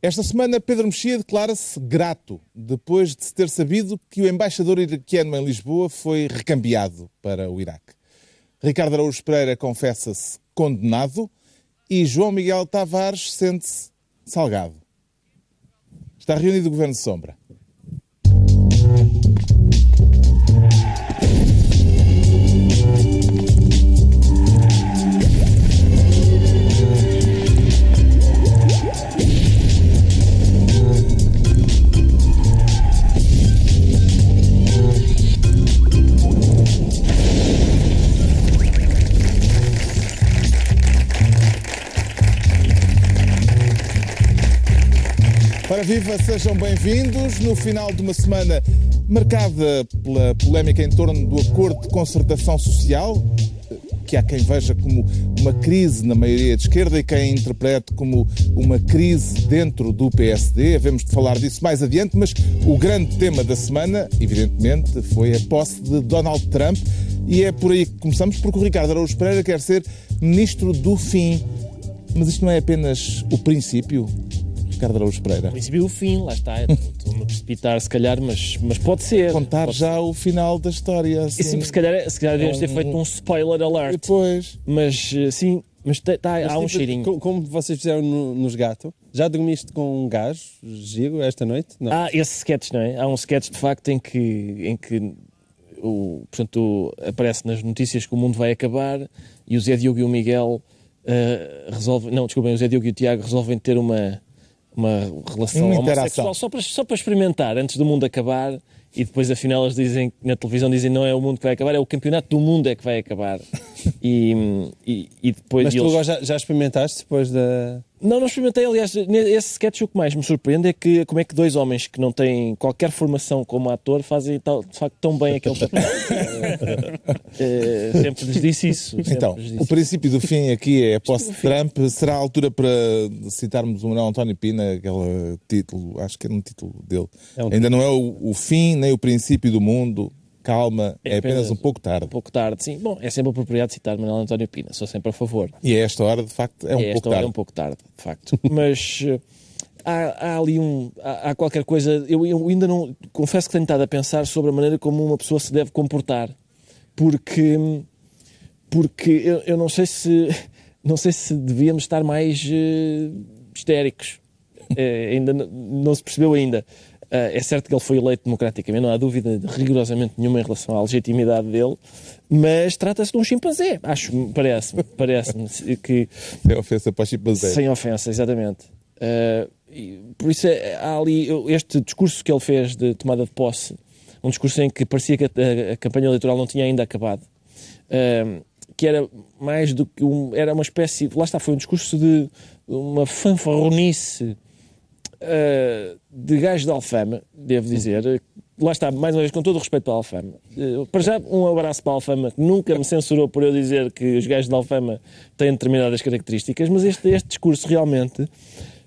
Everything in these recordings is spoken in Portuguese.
Esta semana, Pedro Mexia declara-se grato depois de se ter sabido que o embaixador iraquiano em Lisboa foi recambiado para o Iraque. Ricardo Araújo Pereira confessa-se condenado e João Miguel Tavares sente-se salgado. Está reunido o Governo de Sombra. Viva, sejam bem-vindos. No final de uma semana marcada pela polémica em torno do acordo de concertação social, que há quem veja como uma crise na maioria de esquerda e quem interprete como uma crise dentro do PSD. Havemos de falar disso mais adiante, mas o grande tema da semana, evidentemente, foi a posse de Donald Trump. E é por aí que começamos, porque o Ricardo Araújo Pereira quer ser ministro do fim. Mas isto não é apenas o princípio? Ricardo Araújo Pereira? O princípio do fim, lá está. Estou-me a precipitar, se calhar, mas, mas pode ser. Contar pode já o final da história. Assim. E, sim, se calhar, se calhar devíamos ter feito um spoiler alert. Depois. Mas sim, mas, tá, tá, mas há um tipo, cheirinho. Como vocês fizeram no, nos gato, já dormiste com um gajo, giro, esta noite? Não. Ah, esse sketch, não é? Há um sketch de facto em que, em que o, portanto, aparece nas notícias que o mundo vai acabar e o Zé Diogo e o Miguel uh, resolvem. Não, desculpem, o Zé Diogo e o Tiago resolvem ter uma uma relação uma homossexual só para, só para experimentar antes do mundo acabar e depois afinal eles dizem na televisão dizem não é o mundo que vai acabar é o campeonato do mundo é que vai acabar e, e, e depois mas tu eles... agora já, já experimentaste depois da não, não experimentei. Aliás, esse sketch o que mais me surpreende é que como é que dois homens que não têm qualquer formação como ator fazem de facto tão bem aquele papel. é, sempre lhes disse isso. Então, disse o princípio do fim aqui é posse de Trump. Será a altura para citarmos o Manuel António Pina, aquele título, acho que era um título dele. É um Ainda título. não é o, o fim nem o princípio do mundo, calma, é, é apenas, um pouco tarde. Um pouco tarde, sim. Bom, é sempre apropriado citar Manuel António Pina, sou sempre a favor. E a esta hora, de facto, é um e pouco tarde. é um pouco tarde, de facto. Mas uh, há, há, ali um. Há, há, qualquer coisa. Eu, eu ainda não. Confesso que tenho estado a pensar sobre a maneira como uma pessoa se deve comportar. Porque. Porque eu, eu não sei se. Não sei se devíamos estar mais uh, histéricos. Uh, ainda não, não se percebeu ainda. Uh, é certo que ele foi eleito democraticamente, não há dúvida rigorosamente nenhuma em relação à legitimidade dele, mas trata-se de um chimpanzé, acho, parece-me, parece-me que... Sem ofensa para o chimpanzé. Sem ofensa, exatamente. Uh, por isso é, há ali este discurso que ele fez de tomada de posse, um discurso em que parecia que a, a campanha eleitoral não tinha ainda acabado, uh, que era mais do que um, era uma espécie, lá está, foi um discurso de uma fanfarronice uh, de gajo de Alfama, devo dizer. Lá está, mais uma vez, com todo o respeito para a Alfama. Uh, para já, um abraço para a Alfama, que nunca me censurou por eu dizer que os gajos de Alfama têm determinadas características, mas este, este discurso realmente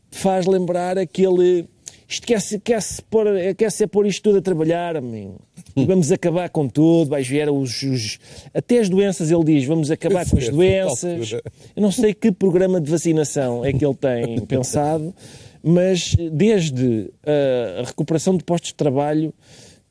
faz lembrar aquele. Isto quer-se quer -se pôr, quer -se pôr isto tudo a trabalhar, amigo. Vamos acabar com tudo, vais ver os, os, Até as doenças, ele diz, vamos acabar com as doenças. Eu não sei que programa de vacinação é que ele tem pensado, mas desde a recuperação de postos de trabalho,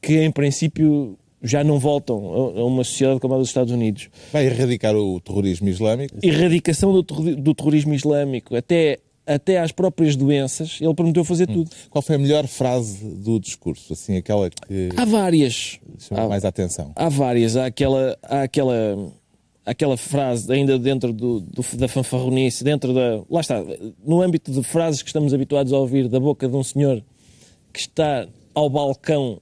que em princípio já não voltam a uma sociedade como a dos Estados Unidos. Vai erradicar o terrorismo islâmico? Erradicação do, do terrorismo islâmico, até, até às próprias doenças, ele prometeu fazer hum. tudo. Qual foi a melhor frase do discurso? Assim, aquela que. Há várias. Chama há, mais a atenção. Há várias. Há aquela. Há aquela aquela frase ainda dentro do, do, da fanfarronice, dentro da. Lá está, no âmbito de frases que estamos habituados a ouvir da boca de um senhor que está ao balcão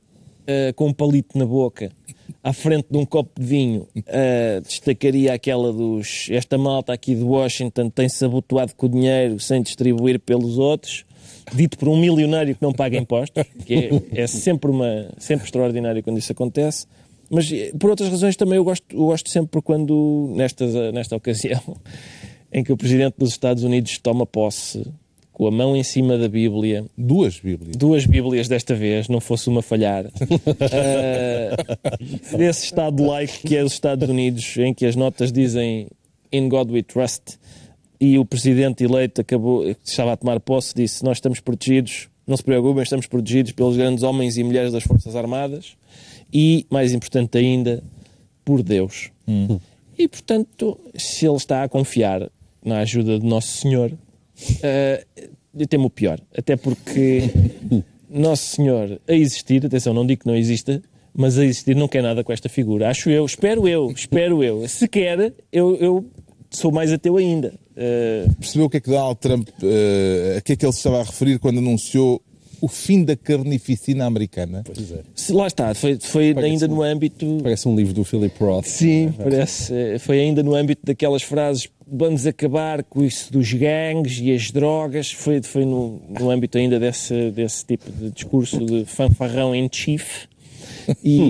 uh, com um palito na boca, à frente de um copo de vinho, uh, destacaria aquela dos. Esta malta aqui de Washington tem-se abotoado com o dinheiro sem distribuir pelos outros. Dito por um milionário que não paga impostos, que é, é sempre, uma, sempre extraordinário quando isso acontece. Mas eh, por outras razões também eu gosto, eu gosto sempre quando, nesta, nesta ocasião, em que o Presidente dos Estados Unidos toma posse com a mão em cima da Bíblia. Duas Bíblias. Duas Bíblias desta vez, não fosse uma falhar. uh, desse Estado laico que é os Estados Unidos, em que as notas dizem In God We Trust. e o presidente eleito acabou, que estava a tomar posse, disse: Nós estamos protegidos, não se preocupem, estamos protegidos pelos grandes homens e mulheres das Forças Armadas e, mais importante ainda, por Deus. E, portanto, se ele está a confiar na ajuda de Nosso Senhor, uh, eu temo o pior. Até porque Nosso Senhor a existir, atenção, não digo que não exista, mas a existir não quer nada com esta figura. Acho eu, espero eu, espero eu. Se quer, eu, eu sou mais ateu ainda. Uh, Percebeu o que é que Donald Trump, uh, a que é que ele se estava a referir quando anunciou o fim da carnificina americana? Pois é. se- lá está, foi, foi Parece ainda um- no âmbito. Parece um livro do Philip Roth. Sim, parece. eh, Foi ainda no âmbito daquelas frases vamos acabar com isso dos gangues e as drogas. Foi, foi no, no âmbito ainda desse, desse tipo de discurso de fanfarrão em chief. E,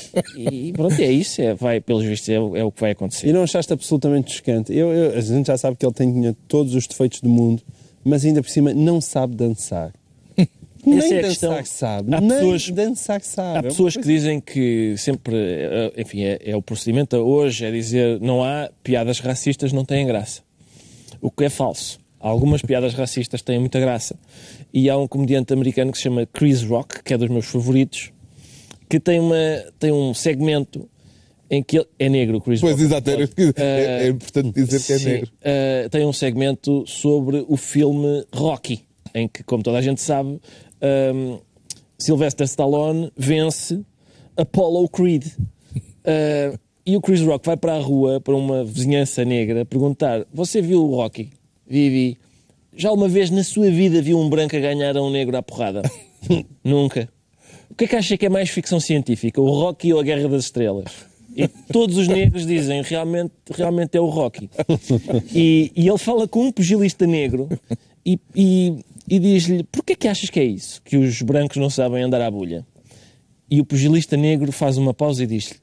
e pronto, é isso. É, vai, pelos vistos, é, o- é o que vai E acontecer. não achaste absolutamente chocante. Eu, eu- a gente já sabe que ele tem tinha todos os defeitos do mundo, mas ainda por cima não sabe dançar. Nem Essa é a questão. sabe. Há Nem pessoas- dançar sabe. Há pessoas que dizem que sempre, eh, enfim, é, é o procedimento hoje, é dizer não há piadas racistas, não têm graça. O que é falso. Algumas piadas racistas têm muita graça. E há um comediante americano que se chama Chris Rock, que é dos meus favoritos, que tem, uma, tem um segmento em que ele é negro, Chris Pois, Rock. exato, era- é, é importante dizer que é Sim, negro. eh, tem um segmento sobre o filme Rocky, em que, como toda a gente sabe, ehm, Sylvester Stallone vence Apollo Creed. Eh, e o Chris Rock vai para a rua, para uma vizinhança negra, perguntar: Você viu o Rocky? Vivi. Já uma vez na sua vida viu um branco a ganhar a um negro à porrada? Nunca. O que é que acha que é mais ficção científica? O Rocky ou a Guerra das Estrelas? E todos os negros dizem realmente, realmente é o Rocky. E, e ele fala com um pugilista negro e, e, e diz-lhe: Porquê que achas que é isso? Que os brancos não sabem andar à bulha? E o pugilista negro faz uma pausa e diz-lhe: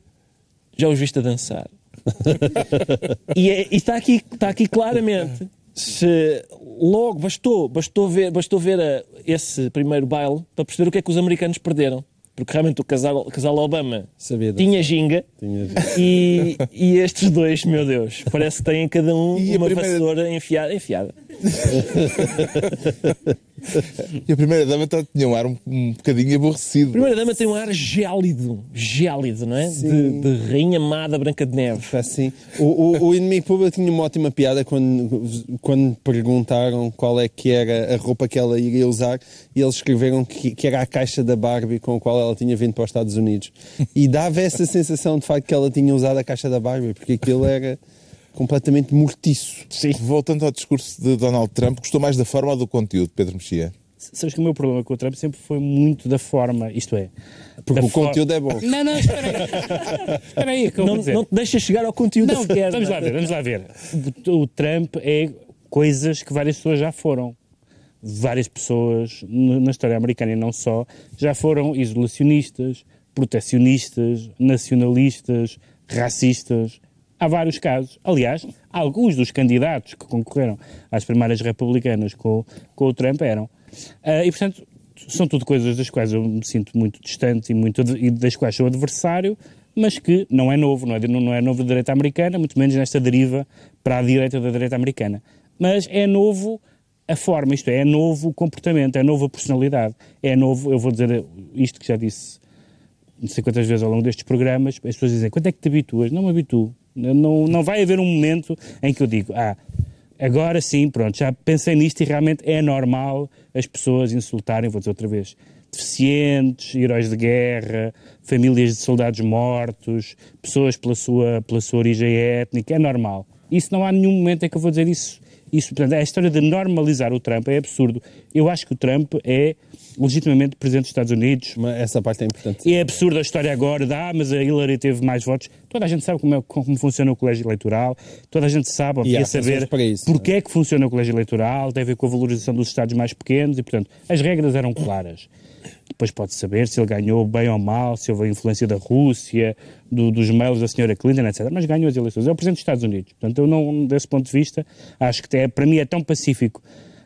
Já os viste a dançar? e, é- e está, aqui, está aqui claramente. Se logo bastou, bastou ver, bastou ver a- esse primeiro baile para perceber o que é que os americanos perderam. Porque realmente o casal, o casal Obama tinha ginga Tinha- e, e estes dois, meu Deus, parece que têm cada um E uma primeira- vassoura enfiada. enfiada. E a primeira dama tá- tinha um ar um, um bocadinho aborrecido. A primeira dama tem um ar gélido, gélido, não é? De, de rainha amada Branca de Neve. Assim, o, o, o inimigo público tinha uma ótima piada quando, quando perguntaram qual é que era a roupa que ela iria usar e eles escreveram que, que era a caixa da Barbie com a qual ela tinha vindo para os Estados Unidos. E dava essa sensação de facto que ela tinha usado a caixa da Barbie, porque aquilo era completamente mortiço. Sim. Voltando ao discurso de Donald Trump, gostou mais da forma ou do conteúdo, Pedro Mexia? Sabes que o meu problema com o Trump sempre foi muito da forma, isto é. Porque o for- conteúdo é bom. Não, não, espera aí. espera aí, que eu vou Não, dizer. não te deixa chegar ao conteúdo Não, sequer. vamos lá ver, vamos lá ver. O, o Trump é coisas que várias pessoas já foram. Várias pessoas na história americana e não só já foram isolacionistas, protecionistas, nacionalistas, racistas. Há vários casos. Aliás, alguns dos candidatos que concorreram às primárias republicanas com, com o Trump eram. Ah, e, portanto, são tudo coisas das quais eu me sinto muito distante e, muito, e das quais sou adversário, mas que não é novo, não é, não é novo da direita americana, muito menos nesta deriva para a direita da direita americana. Mas é novo a forma, isto é, é novo o comportamento, é novo a personalidade, é novo, eu vou dizer isto que já disse não sei quantas vezes ao longo destes programas, as pessoas dizem, quando é que te habituas? Não me habituo. Não, não vai haver um momento em que eu digo, ah, agora sim, pronto, já pensei nisto e realmente é normal as pessoas insultarem, vou dizer outra vez, deficientes, heróis de guerra, famílias de soldados mortos, pessoas pela sua, pela sua origem étnica, é normal. Isso não há nenhum momento em que eu vou dizer isso. Isso, portanto, a história de normalizar o Trump é absurdo. Eu acho que o Trump é legitimamente presidente dos Estados Unidos, Mas essa parte é importante. e é absurda a história agora, dá, mas a Hillary teve mais votos. Toda a gente sabe como, é- como funciona o colégio eleitoral, toda a gente sabe, ou devia saber isso, porque é que funciona o colégio eleitoral, tem a ver com a valorização dos Estados mais pequenos e, portanto, as regras eram claras. Depois pode saber se ele ganhou bem ou mal, se houve a influência da Rússia, do- dos mails da senhora Clinton, etc. Mas ganhou as eleições. É o Presidente dos Estados Unidos. Portanto, eu não, desse ponto de vista, acho que é, para mim é tão pacífico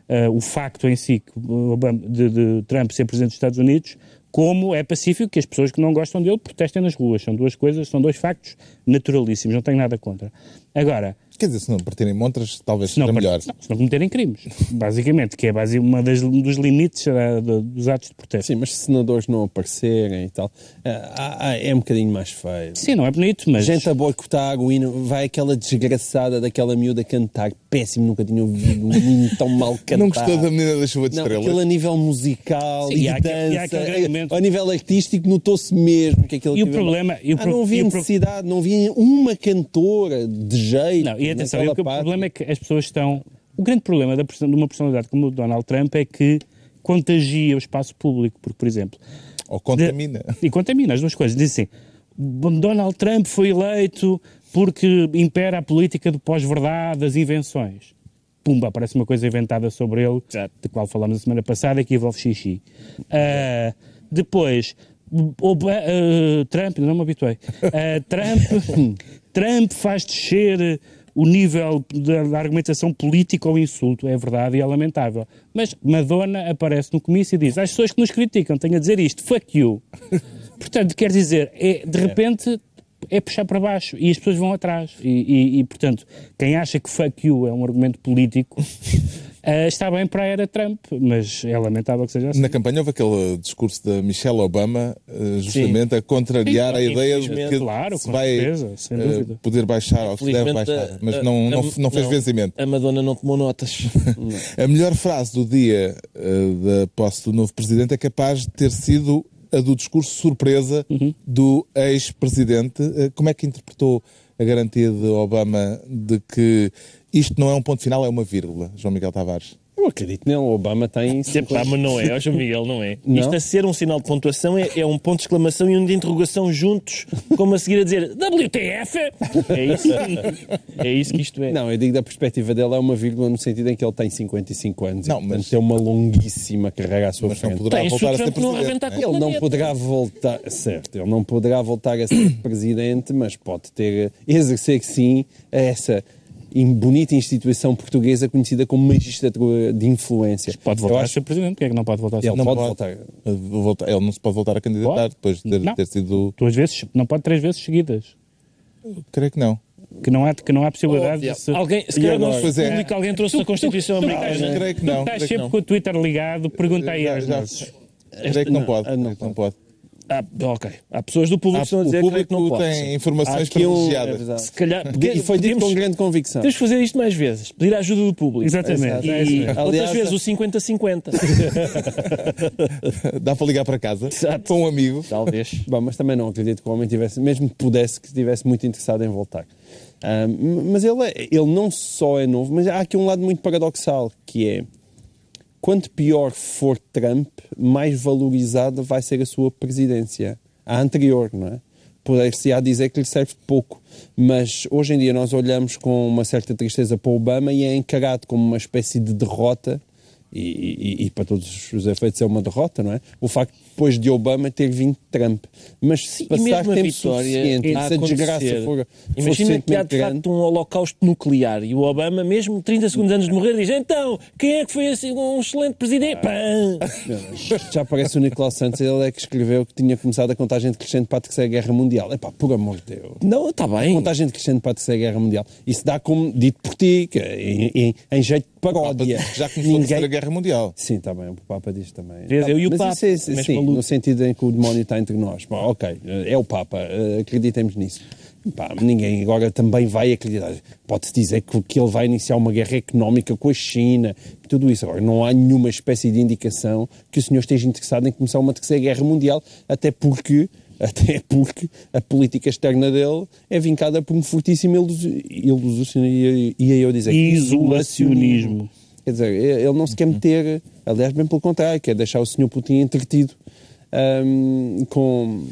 eh, o facto em si de, de Trump ser Presidente dos Estados Unidos, como é pacífico que as pessoas que não gostam dele protestem nas ruas. São duas coisas, são dois factos naturalíssimos, não tenho nada contra. Agora, Quer dizer, se não partirem montras, talvez Se seja melhor. não, se não cometerem crimes, basicamente, que é base, uma das, um dos limites do- dos atos de protesto. Sim, mas se senadores não aparecerem e tal, ah, ah, é um bocadinho mais feio. Sim, não é bonito, mas... Gente a boicotar o hino, vai aquela desgraçada daquela miúda cantar, péssimo, nunca tinha ouvido um hino tão mal cantado. Não gostou da menina da chuva de Não, estrelas? aquilo a nível musical Sim, e e e dança, argumento- a nível artístico notou-se mesmo que aquilo E o aquilo- problema- e o Ah, pro- não havia e o pro- necessidade, não havia uma cantora de jeito. Não, e atenção, o, problema é que as pessoas estão. O grande problema da, de uma personalidade como o Donald Trump é que contagia o espaço público, porque, por exemplo. Ou contamina. E contamina as duas coisas. Dizem assim: Donald Trump foi eleito porque impera a política do pós-verdade, das invenções. Pumba, aparece uma coisa inventada sobre ele, de qual falámos a semana passada, que envolve xixi. Ah, depois, ah, Trump, não me habituei. Ah, Trump, Trump faz descer o nível da, da argumentação política ao insulto, é verdade e é lamentável. Mas Madonna aparece no comício e diz: às pessoas que nos criticam, tenho a dizer isto, fuck you. Portanto, quer dizer, é, de repente é puxar para baixo e as pessoas vão atrás. E, e- e, portanto, quem acha que fuck you é um argumento político eh, está bem para a era Trump, mas é lamentável que seja assim. Na campanha houve aquele discurso da Michelle Obama, eh, justamente a contrariar Sim, a ideia de que claro, se vai certeza, sem eh, dúvida. poder baixar ou que se deve baixar, a- mas a- não, a- não, não fez vencimento. A Madonna não tomou notas. A melhor frase do dia da posse do novo presidente é capaz de ter sido a do discurso surpresa Uhum. do ex-presidente. Como é que interpretou a garantia de Obama de que isto não é um ponto final, é uma vírgula, João Miguel Tavares? Eu acredito nele, o Obama tem. Epá, mas não é, ó João Miguel, não é. Não? Isto a ser um sinal de pontuação é, é um ponto de exclamação e um de interrogação juntos, como a seguir a dizer WTF! É isso, é isso que isto é. Não, eu digo da perspectiva dele é uma vírgula no sentido em que ele tem 55 anos Não, e portanto mas- tem uma longuíssima carreira à sua Mas não frente. poderá Tem, voltar a ser não presidente. não é? Ele não poderá voltar, certo, ele não poderá voltar a ser presidente, mas pode ter, exercer sim essa bonita instituição portuguesa conhecida como magistratura de influência. Pode Eu voltar a acho ser presidente, porque é que não pode voltar a ser Ele Não pode, pode. voltar. Eh, Ele não se pode voltar a candidatar Pode? depois de ter, Não. ter sido. duas vezes? Não pode três vezes seguidas. Creio que não. Que não há, que não há possibilidade Oh, de se... Alguém, se calhar não Pois é. público, alguém trouxe a Constituição tu- tu- Americana. creio que Tu não. estás creio que sempre não. com o Twitter ligado, pergunta aí às vezes. Creio que não Não, pode. ah, não creio que não pode. Ah, ok. Há pessoas do público Ah, que estão a dizer que, que não pode. tem sim. Há informações um- é privilegiadas. verdade. Se calhar, E foi dito podemos- com grande convicção. Temos de fazer isto mais vezes. Pedir a ajuda do público. Exatamente. E é mesmo. outras Aliás, vezes o 50-50. Dá para ligar para casa Exato. com um amigo. Talvez. Bom, mas também não acredito que o homem tivesse, mesmo que pudesse, que estivesse muito interessado em voltar. Ah, m- mas ele, é- ele não só é novo, mas há aqui um lado muito paradoxal, que é quanto pior for Trump, mais valorizada vai ser a sua presidência. A anterior, não é? Poder-se-á dizer que lhe serve pouco. Mas hoje em dia nós olhamos com uma certa tristeza para Obama e é encarado como uma espécie de derrota e, e- e para todos os efeitos é uma derrota, não é? O facto de depois de Obama ter vindo Trump. Mas se e passar a tempo suficiente a se a desgraça for, Imagina que há de grande... facto um holocausto nuclear e o Obama, mesmo 30 segundos antes de morrer, diz: Então, quem é que foi assim, um excelente presidente? Pã! Já parece o Nicolau Santos, ele é que escreveu que tinha começado a contagem decrescente para a Terceira Guerra Mundial. Epá, por amor de Deus. Não, está bem. Contagem decrescente para a Terceira Guerra Mundial. Isso dá como dito por ti, que é em, em- em jeito paródia. Já começou a Terceira Guerra Mundial. Sim, está bem, o Papa diz também. Vês, eu e o Mas Papa, isso é- mesmo sim, no sentido em que o demónio está entre nós. Bom, ok, é o Papa, eh, acreditemos nisso. Pá, ninguém agora também vai acreditar. Pode-se dizer que, que ele vai iniciar uma guerra económica com a China, tudo isso. Agora, não há nenhuma espécie de indicação que o senhor esteja interessado em começar uma terceira guerra mundial, até porque, até porque a política externa dele é vincada por um fortíssimo ilusi- ilusionismo, aí eu dizer Isolacionismo. Quer dizer, ele não se quer meter, aliás, bem pelo contrário, quer deixar o senhor Putin entretido ahm, com,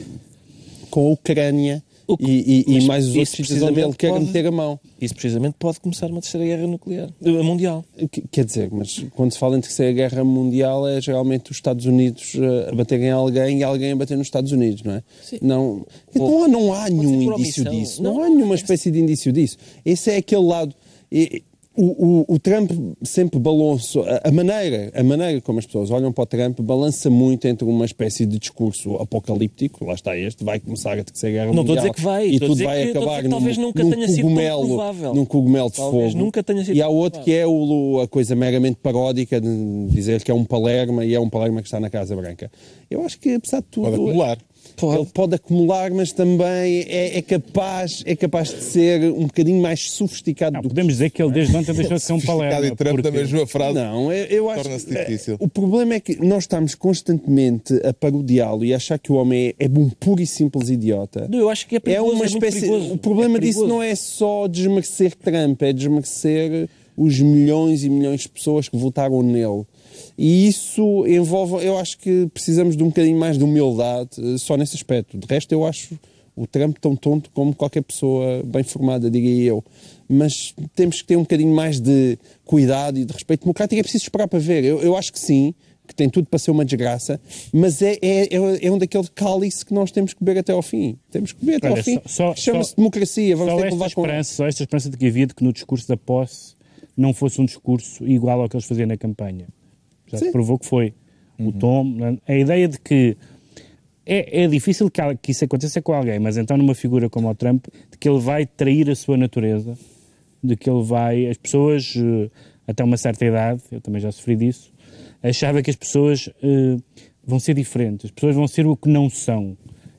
com a Ucrânia que- e, e- e mais os outros sítios onde ele precisamente quer pode- meter a mão. Isso precisamente pode começar uma terceira guerra nuclear, eh, mundial. Que- Quer dizer, mas quando se fala em terceira guerra mundial é geralmente os Estados Unidos eh, a baterem em alguém e alguém a bater nos Estados Unidos, não é? Sim. Não, não, há- não há nenhum indício omissão. disso. Não, Não, há nenhuma espécie de indício disso. Esse é aquele lado. e- o, o, o Trump sempre balançou, a, a maneira, a maneira como as pessoas olham para o Trump balança muito entre uma espécie de discurso apocalíptico, lá está este, vai começar a terceira guerra Não estou a mundial dizer que vai, e estou a tudo dizer vai que- acabar talvez num, nunca num tenha sido tão cogumelo, provável. num cogumelo de Talvez fogo. nunca tenha sido e há outro que é o, a coisa meramente paródica de dizer que é um palerma e é um palerma que está na Casa Branca. Eu acho que apesar de tudo Pode acumular. Ele pode acumular, mas também é, é capaz, é capaz de ser um bocadinho mais sofisticado Não, do que podemos dizer que ele desde ontem deixou de ser um Sofisticado palerma. e Trump porque- na mesma frase. Não, eu, eu acho que eh, difícil. o problema é que nós estamos constantemente a parodiá-lo e a achar que o homem é, é um puro e simples idiota. Não, Eu acho que é É perigoso, uma muito espécie. perigoso. o problema É disso não é só desmerecer Trump, é desmerecer os milhões e milhões de pessoas que votaram nele. E isso envolve. Eu acho que precisamos de um bocadinho mais de humildade eh, só nesse aspecto. De resto, eu acho o Trump tão tonto como qualquer pessoa bem formada, diria eu. Mas temos que ter um bocadinho mais de cuidado e de respeito democrático. É preciso esperar para ver. Eu, eu acho que sim, que tem tudo para ser uma desgraça, mas é, é, é, é um daquele cálice que nós temos que beber até ao fim. Temos que beber até Olha, ao fim. Chama-se democracia. Vamos Só ter que levar com esperança, só esta esperança de que havia de que no discurso da posse não fosse um discurso igual ao que eles faziam na campanha. Já se Sim. provou que foi. O tom, a ideia de que é, é difícil que, que isso aconteça com alguém, mas então numa figura como o Trump, de que ele vai trair a sua natureza, de que ele vai. As pessoas, eh, até uma certa idade, eu também já sofri disso, achava que as pessoas eh, vão ser diferentes, as pessoas vão ser o que não são.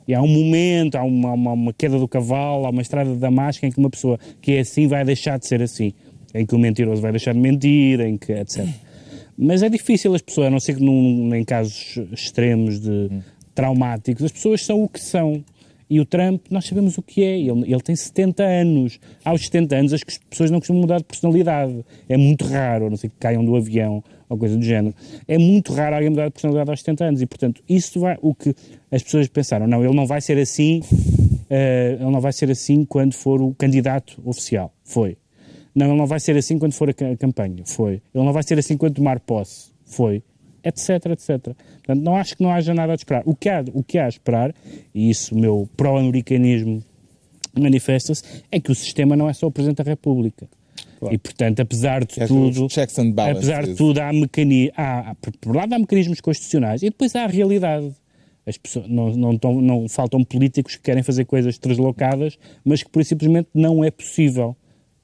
E há um momento, há uma, uma, uma queda do cavalo, há uma estrada da Damasco em que uma pessoa que é assim vai deixar de ser assim, em que o mentiroso vai deixar de mentir, em que etc. Mas é difícil as pessoas, a não ser que num, em casos extremos de traumáticos, as pessoas são o que são. E o Trump, nós sabemos o que é. Ele, ele tem 70 anos. Aos 70 anos, as pessoas não costumam mudar de personalidade. É muito raro, a não ser que caiam do avião ou coisa do género. É muito raro alguém mudar de personalidade aos 70 anos. E, portanto, isso vai. O que as pessoas pensaram, não, ele não vai ser assim. eh, ele não vai ser assim quando for o candidato oficial. Foi. Não, ele não vai ser assim quando for a, ca- a campanha. Foi. Ele não vai ser assim quando tomar posse. Foi. Etc, etc. Portanto, não acho que não haja nada a esperar. O que há, o que há a esperar, e isso o meu pró-americanismo manifesta-se, é que o sistema não é só o Presidente da República. E, portanto, apesar de é tudo... checks and balances. Apesar de tudo, há mecani... há, por lado há mecanismos constitucionais e depois há a realidade. As pessoas, não, não, tão- não faltam políticos que querem fazer coisas translocadas, mas que por simplesmente não é possível.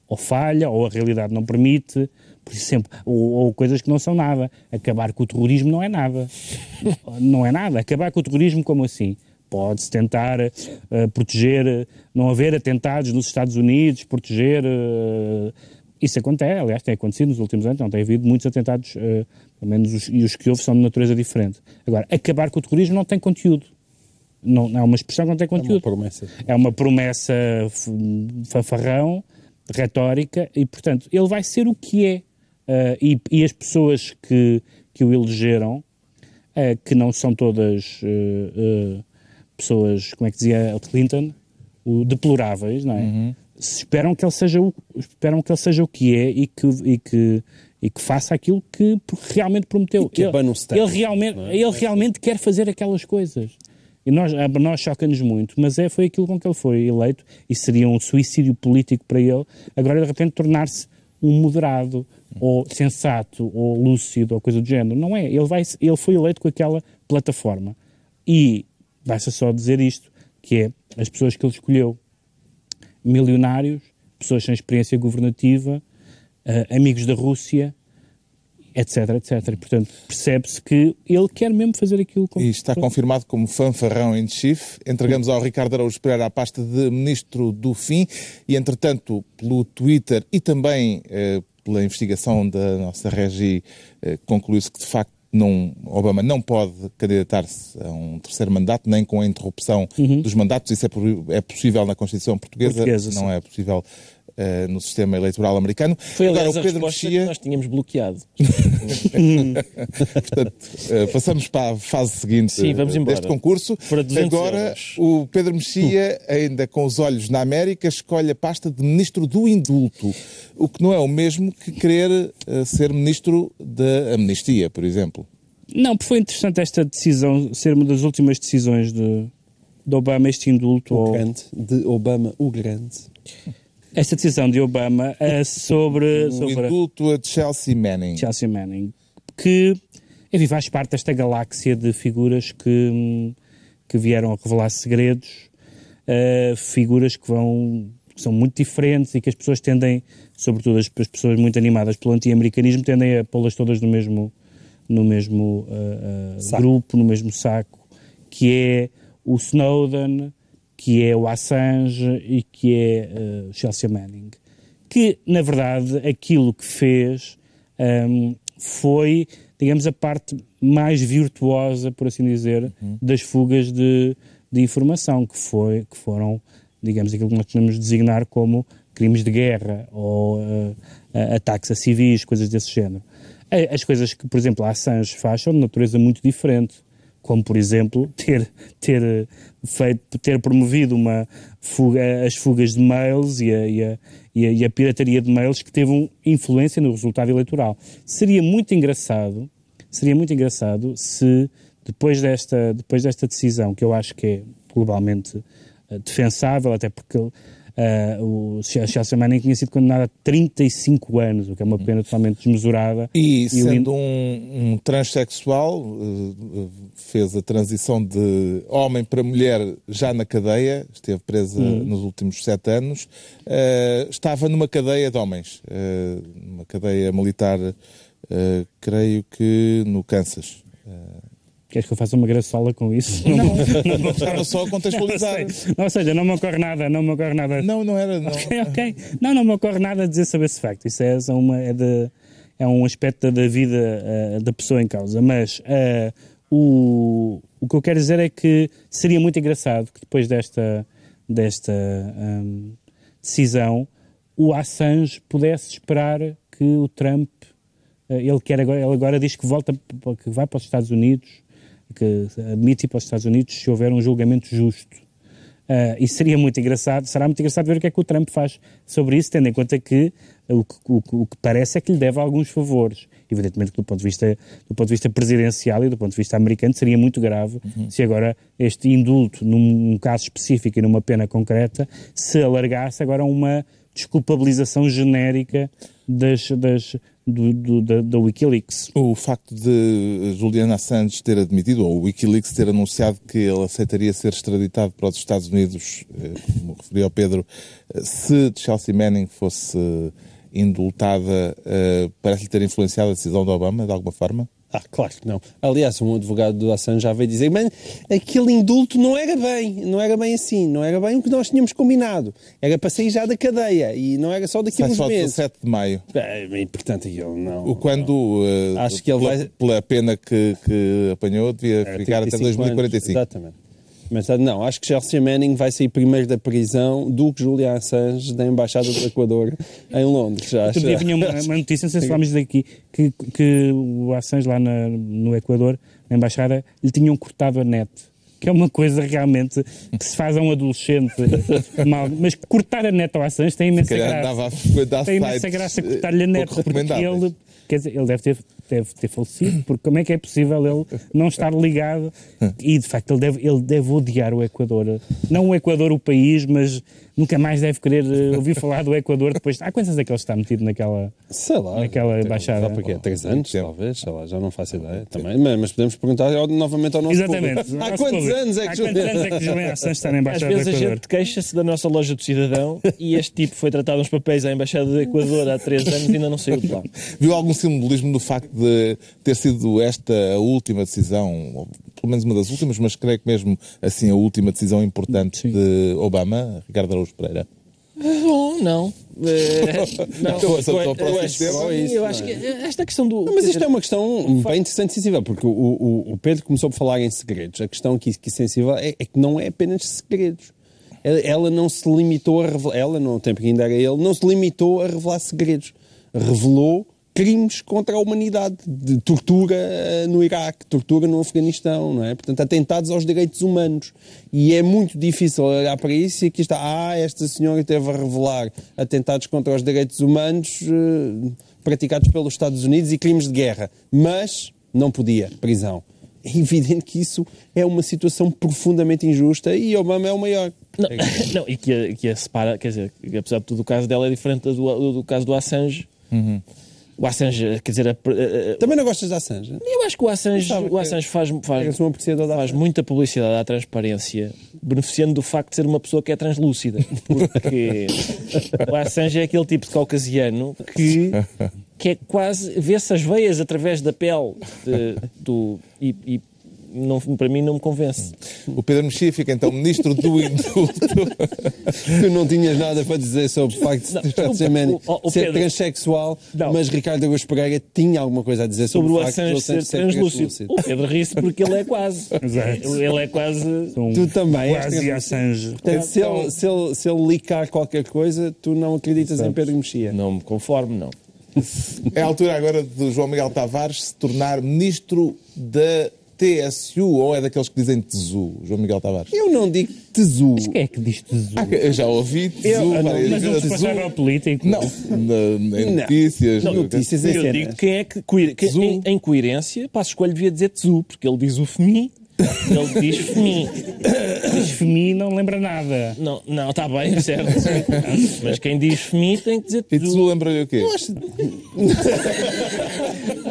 Ou falha, ou a realidade não permite, por exemplo, ou, ou coisas que não são nada. Acabar com o terrorismo não é nada. não é nada. Acabar com o terrorismo como assim? Pode-se tentar eh, proteger, eh, não haver atentados nos Estados Unidos, proteger. eh, isso acontece, aliás, tem acontecido nos últimos anos, não tem havido muitos atentados, eh, pelo menos os, e os que houve são de natureza diferente. Agora, acabar com o terrorismo não tem conteúdo. Não, não é uma expressão que não tem É uma conteúdo. promessa. É uma promessa fanfarrão, retórica, e portanto ele vai ser o que é. Ah, e, e as pessoas que, que o elegeram, ah, que não são todas ah, pessoas, como é que dizia Clinton, o deploráveis, não é? Esperam que ele seja o, esperam que ele seja o que é e que, e que, e que faça aquilo que realmente prometeu. que ele, ele realmente, ele realmente quer fazer aquelas coisas. E nós, a nós choca-nos muito, mas é, foi aquilo com que ele foi eleito e seria um suicídio político para ele, agora de repente tornar-se um moderado, ou sensato, ou lúcido, ou coisa do género. Não é. Ele, vai, ele foi eleito com aquela plataforma. E basta só dizer isto, que é as pessoas que ele escolheu, milionários, pessoas sem experiência governativa, eh, amigos da Rússia, etc, etc. E, portanto, percebe-se que ele quer mesmo fazer aquilo como... E está confirmado como fanfarrão em chief. Entregamos ao Ricardo Araújo Pereira a pasta de Ministro do Fim e, entretanto, pelo Twitter e também eh, pela investigação da nossa regi, eh, concluiu-se que, de facto, não, Obama não pode candidatar-se a um terceiro mandato, nem com a interrupção dos mandatos. Isso é, é possível na Constituição portuguesa, Portuguesa, não sim. é possível eh, no sistema eleitoral americano. Foi, aliás, Agora, a o Pedro resposta Mexia... que nós tínhamos bloqueado. Portanto, eh, passamos para a fase seguinte Sim, vamos embora. deste concurso. Para 200 Agora, euros. o Pedro Mexia, ainda com os olhos na América, escolhe a pasta de Ministro do Indulto, o que não é o mesmo que querer eh, ser Ministro da Amnistia, por exemplo. Não, porque foi interessante esta decisão ser uma das últimas decisões de, de Obama, este indulto. O ao- grande, de Obama, o grande. Esta decisão de Obama uh, sobre, O sobre indulto a Chelsea Manning. Chelsea Manning, que enfim, faz parte desta galáxia de figuras que, que vieram a revelar segredos, uh, figuras que vão que são muito diferentes e que as pessoas tendem, sobretudo as, as pessoas muito animadas pelo anti-americanismo, tendem a pô-las todas no mesmo, no mesmo uh, uh, grupo, no mesmo saco, que é o Snowden, que é o Assange e que é uh, Chelsea Manning. Que, na verdade, aquilo que fez um, foi, digamos, a parte mais virtuosa, por assim dizer, uhum. das fugas de, de informação, que, foi, que foram digamos, aquilo que nós podemos designar como crimes de guerra ou uh, ataques a civis, coisas desse género. As coisas que, por exemplo, a Assange faz são de natureza muito diferente, como, por exemplo, ter, ter, feito, ter promovido uma fuga, as fugas de mails e a, e, a, e, a, e a pirataria de mails que teve influência no resultado eleitoral. Seria muito engraçado, seria muito engraçado se depois desta, depois desta decisão, que eu acho que é globalmente defensável, até porque uh, o Chelsea Manning tinha sido condenado a 35 anos, o que é uma pena totalmente desmesurada. E, e sendo o... um, um transexual, uh, fez a transição de homem para mulher já na cadeia, esteve presa hum. nos últimos sete anos, uh, estava numa cadeia de homens, numa cadeia militar, creio que no Kansas. Queres que eu faça uma graçola com isso? Não, não, não estava só a contextualizar. Não, ou seja, não me ocorre nada, não me ocorre nada. Não, não era. Não. Ok, ok. Não, não me ocorre nada a dizer sobre esse facto. Isso é, é uma, é, de, é um aspecto da vida uh, da pessoa em causa. Mas uh, o, o que eu quero dizer é que seria muito engraçado que depois desta, desta um, decisão o Assange pudesse esperar que o Trump. Uh, ele, quer agora, ele agora diz que volta, que vai para os Estados Unidos que admite ir para os Estados Unidos se houver um julgamento justo. Uh, e seria muito engraçado, será muito engraçado ver o que é que o Trump faz sobre isso, tendo em conta que o que, o, o que parece é que lhe deve alguns favores. Evidentemente que do ponto de vista, do ponto de vista presidencial e do ponto de vista americano seria muito grave uhum. se agora este indulto, num caso específico e numa pena concreta, se alargasse agora a uma desculpabilização genérica das, das, do, do, da, da, Wikileaks. O facto de Julian Assange ter admitido, ou o Wikileaks ter anunciado que ele aceitaria ser extraditado para os Estados Unidos, eh, como referiu ao Pedro, eh, se Chelsea Manning fosse indultada, eh, parece-lhe ter influenciado a decisão de Obama, de alguma forma? Ah, claro que não. Aliás, um advogado do Assange já veio dizer mas aquele indulto não era bem, não era bem assim, não era bem o que nós tínhamos combinado. Era para sair já da cadeia e não era só daqui a uns só meses. 17 de maio. É, e, portanto, ele não... O quando, uh, Acho que ele pela, vai... pela pena que, que apanhou, devia é, ficar até 2045. Anos, exatamente. Mas ah, não, acho que Chelsea Manning vai sair primeiro da prisão do que Julian Assange da Embaixada do Equador em Londres. Outro dia vinha uma, uma notícia, não sei se falámos daqui, que, que o Assange lá na, no Equador, na Embaixada, lhe tinham cortado a net que é uma coisa realmente que se faz a um adolescente mal. Mas cortar a net ao Assange tem imensa graça. Tem imensa graça cortar-lhe a net, porque ele, quer dizer, ele deve ter deve ter falecido, porque como é que é possível ele não estar ligado? E de facto ele deve, ele deve odiar o Equador. Não o Equador, o país, mas nunca mais deve querer eh, ouvir falar do Equador depois. Há quantos anos é que ele está metido naquela, sei lá, naquela embaixada? Há quê? Três anos, talvez, sei lá, já não faço ideia. Também, mas podemos perguntar novamente ao nosso Exatamente. Público. Há quantos público. anos é que, Há quantos anos é que Julian Assange está na embaixada Às vezes do Equador? a gente queixa-se da nossa loja do cidadão e este tipo foi tratado uns papéis à embaixada do Equador há três anos e ainda não saiu de lá. Viu algum simbolismo no facto de ter sido esta a última decisão, pelo menos uma das últimas, mas creio que mesmo assim a última decisão importante Sim. de Obama, Ricardo Araújo Pereira? Bom, não. É, não, eu, eu, acho, eu acho que esta questão do. Não, mas isto é uma questão bem interessante e sensível, porque o, o, o, Pedro começou por falar em segredos. A questão aqui que é sensível é, é que não é apenas segredos. Ela, ela não se limitou a revelar, ela, no tempo que ainda era ele, não se limitou a revelar segredos. Revelou crimes contra a humanidade, de tortura eh, no Iraque, tortura no Afeganistão, não é? Portanto, atentados aos direitos humanos. E é muito difícil olhar para isso e aqui está, ah, esta senhora teve a revelar atentados contra os direitos humanos uh, praticados pelos Estados Unidos e crimes de guerra, mas não podia, prisão. é evidente que isso é uma situação profundamente injusta e Obama é o maior. Não, não, e que a, que a separa, quer dizer, que apesar de tudo, o caso dela é diferente do, do, do caso do Assange. O Assange, quer dizer, a- a- Também não gostas da Assange? eu acho que o Assange, o Assange faz, faz, apreciador da faz muita publicidade à transparência, beneficiando do facto de ser uma pessoa que é translúcida. Porque o Assange é aquele tipo de caucasiano que, que é quase. vê-se as veias através da pele de- do, e, e não, para mim não me convence. O Pedro Mexia fica então ministro do indulto. Tu não tinhas nada para dizer sobre o facto Não, de o- ser, man- o- o ser Pedro- transexual, Não. mas Ricardo Augusto Pereira tinha alguma coisa a dizer sobre, Sobre o facto de Assange ele ser translúcido. O Pedro ri-se porque ele é quase. Exato. Ele é quase. Um Tu também és Quase translúcido. Assange. Portanto, se, ele, se, ele, se ele licar qualquer coisa, tu não acreditas em Pedro Mexia. Não me conformo, não. É a altura agora do João Miguel Tavares se tornar ministro da TSU, ou é daqueles que dizem TSU, João Miguel Tavares? Eu não digo tesu. Mas quem é que diz tesouro? Ah, eu já ouvi TSU Eu- Mas não vezes. se passava ao político. Não, na, em Não. notícias. Não, notícias em Eu cenas. digo quem é que, Tzu. em, em coerência, Passo Escolho devia dizer Tzu, porque ele diz o FMI, ele diz FMI. Diz FMI não lembra nada. Não, não, está bem, certo. Mas quem diz FMI tem que dizer E Tzu. Lembra-lhe o quê?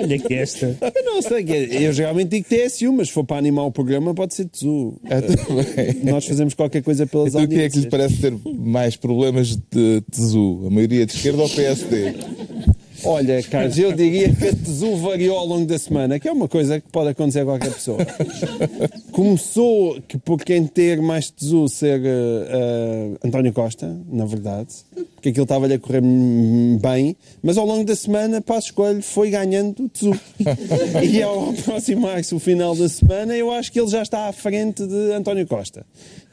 Olha que esta. Eu não sei, que eu geralmente digo TSU, mas se for para animar o programa pode ser tesu. É, também. Nós fazemos qualquer coisa pelas Então quem é que lhe audiências. parece ter mais problemas de TSU? A maioria de esquerda ou PSD? Olha, Carlos, eu diria que a tesu variou ao longo da semana, que é uma coisa que pode acontecer a qualquer pessoa. Começou que por quem ter mais tesu ser eh, eh, António Costa, na verdade, porque aquilo estava-lhe a correr bem, mas ao longo da semana, Passo Escolho foi ganhando tesu. e ao aproximar-se o final da semana, eu acho que ele já está à frente de António Costa.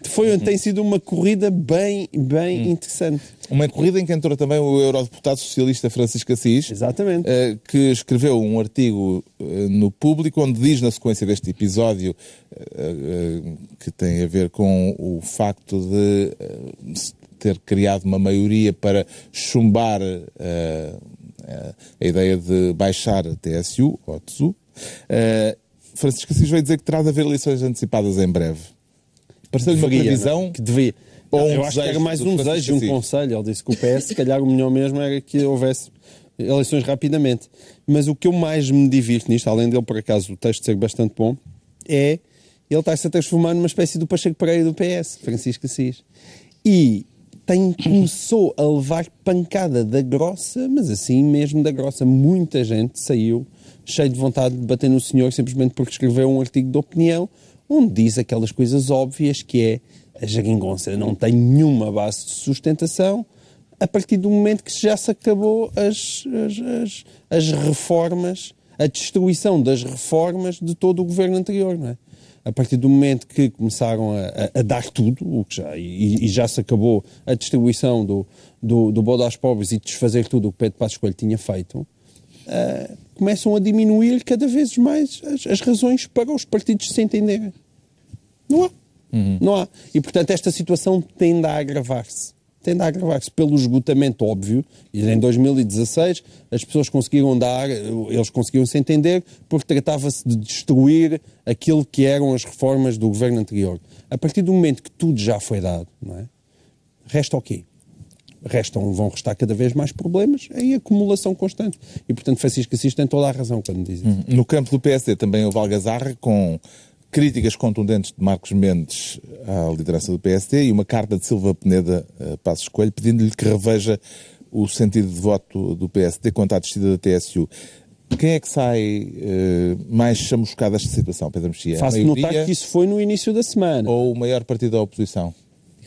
Foi, tem sido uma corrida bem, bem interessante. Uma corrida em que entrou também o eurodeputado socialista Francisco Assis, Exatamente. eh, que escreveu um artigo eh, no público onde diz, na sequência deste episódio, eh, que tem a ver com o facto de ter criado uma maioria para chumbar a ideia de baixar a TSU, ou TSU, Francisco Assis veio dizer que terá de haver eleições antecipadas em breve. Pareceu-lhe uma previsão? não é? Que devia. Ou um eu acho que era desejo mais um desejo, um Assis? conselho. Ele disse que o PS, se calhar, o melhor mesmo era que houvesse eleições rapidamente. Mas o que eu mais me divirto nisto, além dele, por acaso, o texto ser bastante bom, é ele estar-se a transformar numa espécie do Pacheco Pereira do PS, Francisco Assis. E tem, começou a levar pancada da grossa, mas assim mesmo da grossa. Muita gente saiu cheio de vontade de bater no senhor simplesmente porque escreveu um artigo de opinião onde diz aquelas coisas óbvias que é a geringonça não tem nenhuma base de sustentação a partir do momento que já se acabou as, as, as, as reformas, a destruição das reformas de todo o governo anterior, não é? A partir do momento que começaram a, a- a dar tudo, o que já, e, e já se acabou a distribuição do, do, do bode aos pobres e desfazer tudo o que Pedro Passos Coelho tinha feito, ah, começam a diminuir cada vez mais as, as razões para os partidos se entenderem. Não há. Não há. E, portanto, esta situação tende a agravar-se. Tende a agravar-se pelo esgotamento óbvio. E em 2016 as pessoas conseguiram dar, eles conseguiram se entender porque tratava-se de destruir aquilo que eram as reformas do governo anterior. A partir do momento que tudo já foi dado, não é? Resta o quê? Restam, vão restar cada vez mais problemas em acumulação constante. E, portanto, Francisco Assis tem toda a razão quando diz isso. No campo do PSD também houve algazarra com críticas contundentes de Marcos Mendes à liderança do PSD e uma carta de Silva Peneda a Passos Coelho pedindo-lhe que reveja o sentido de voto do PSD quanto à descida da TSU. Quem é que sai eh, mais chamuscado desta situação, Pedro Mexia? Faço notar que isso foi no início da semana. ou o maior partido da oposição?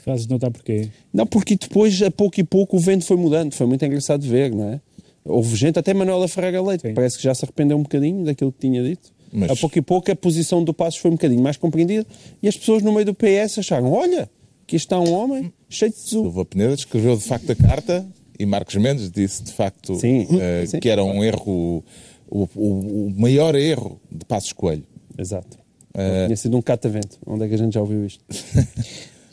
Fazes notar porquê? Não, porque depois, a pouco e pouco, o vento foi mudando. Foi muito engraçado de ver, não é? Houve gente, até Manuela Ferreira Leite, Sim. parece que já se arrependeu um bocadinho daquilo que tinha dito. Mas- A pouco e pouco, a posição do Passos foi um bocadinho mais compreendida e as pessoas no meio do PS acharam: olha, aqui está um homem cheio de tesouro. Silva Peneda escreveu de facto a carta e Marcos Mendes disse de facto Sim, eh, sim. que era um erro, o, o- o maior erro de Passos Coelho. Exato. Eh, Tinha sido um catavento. Onde é que a gente já ouviu isto?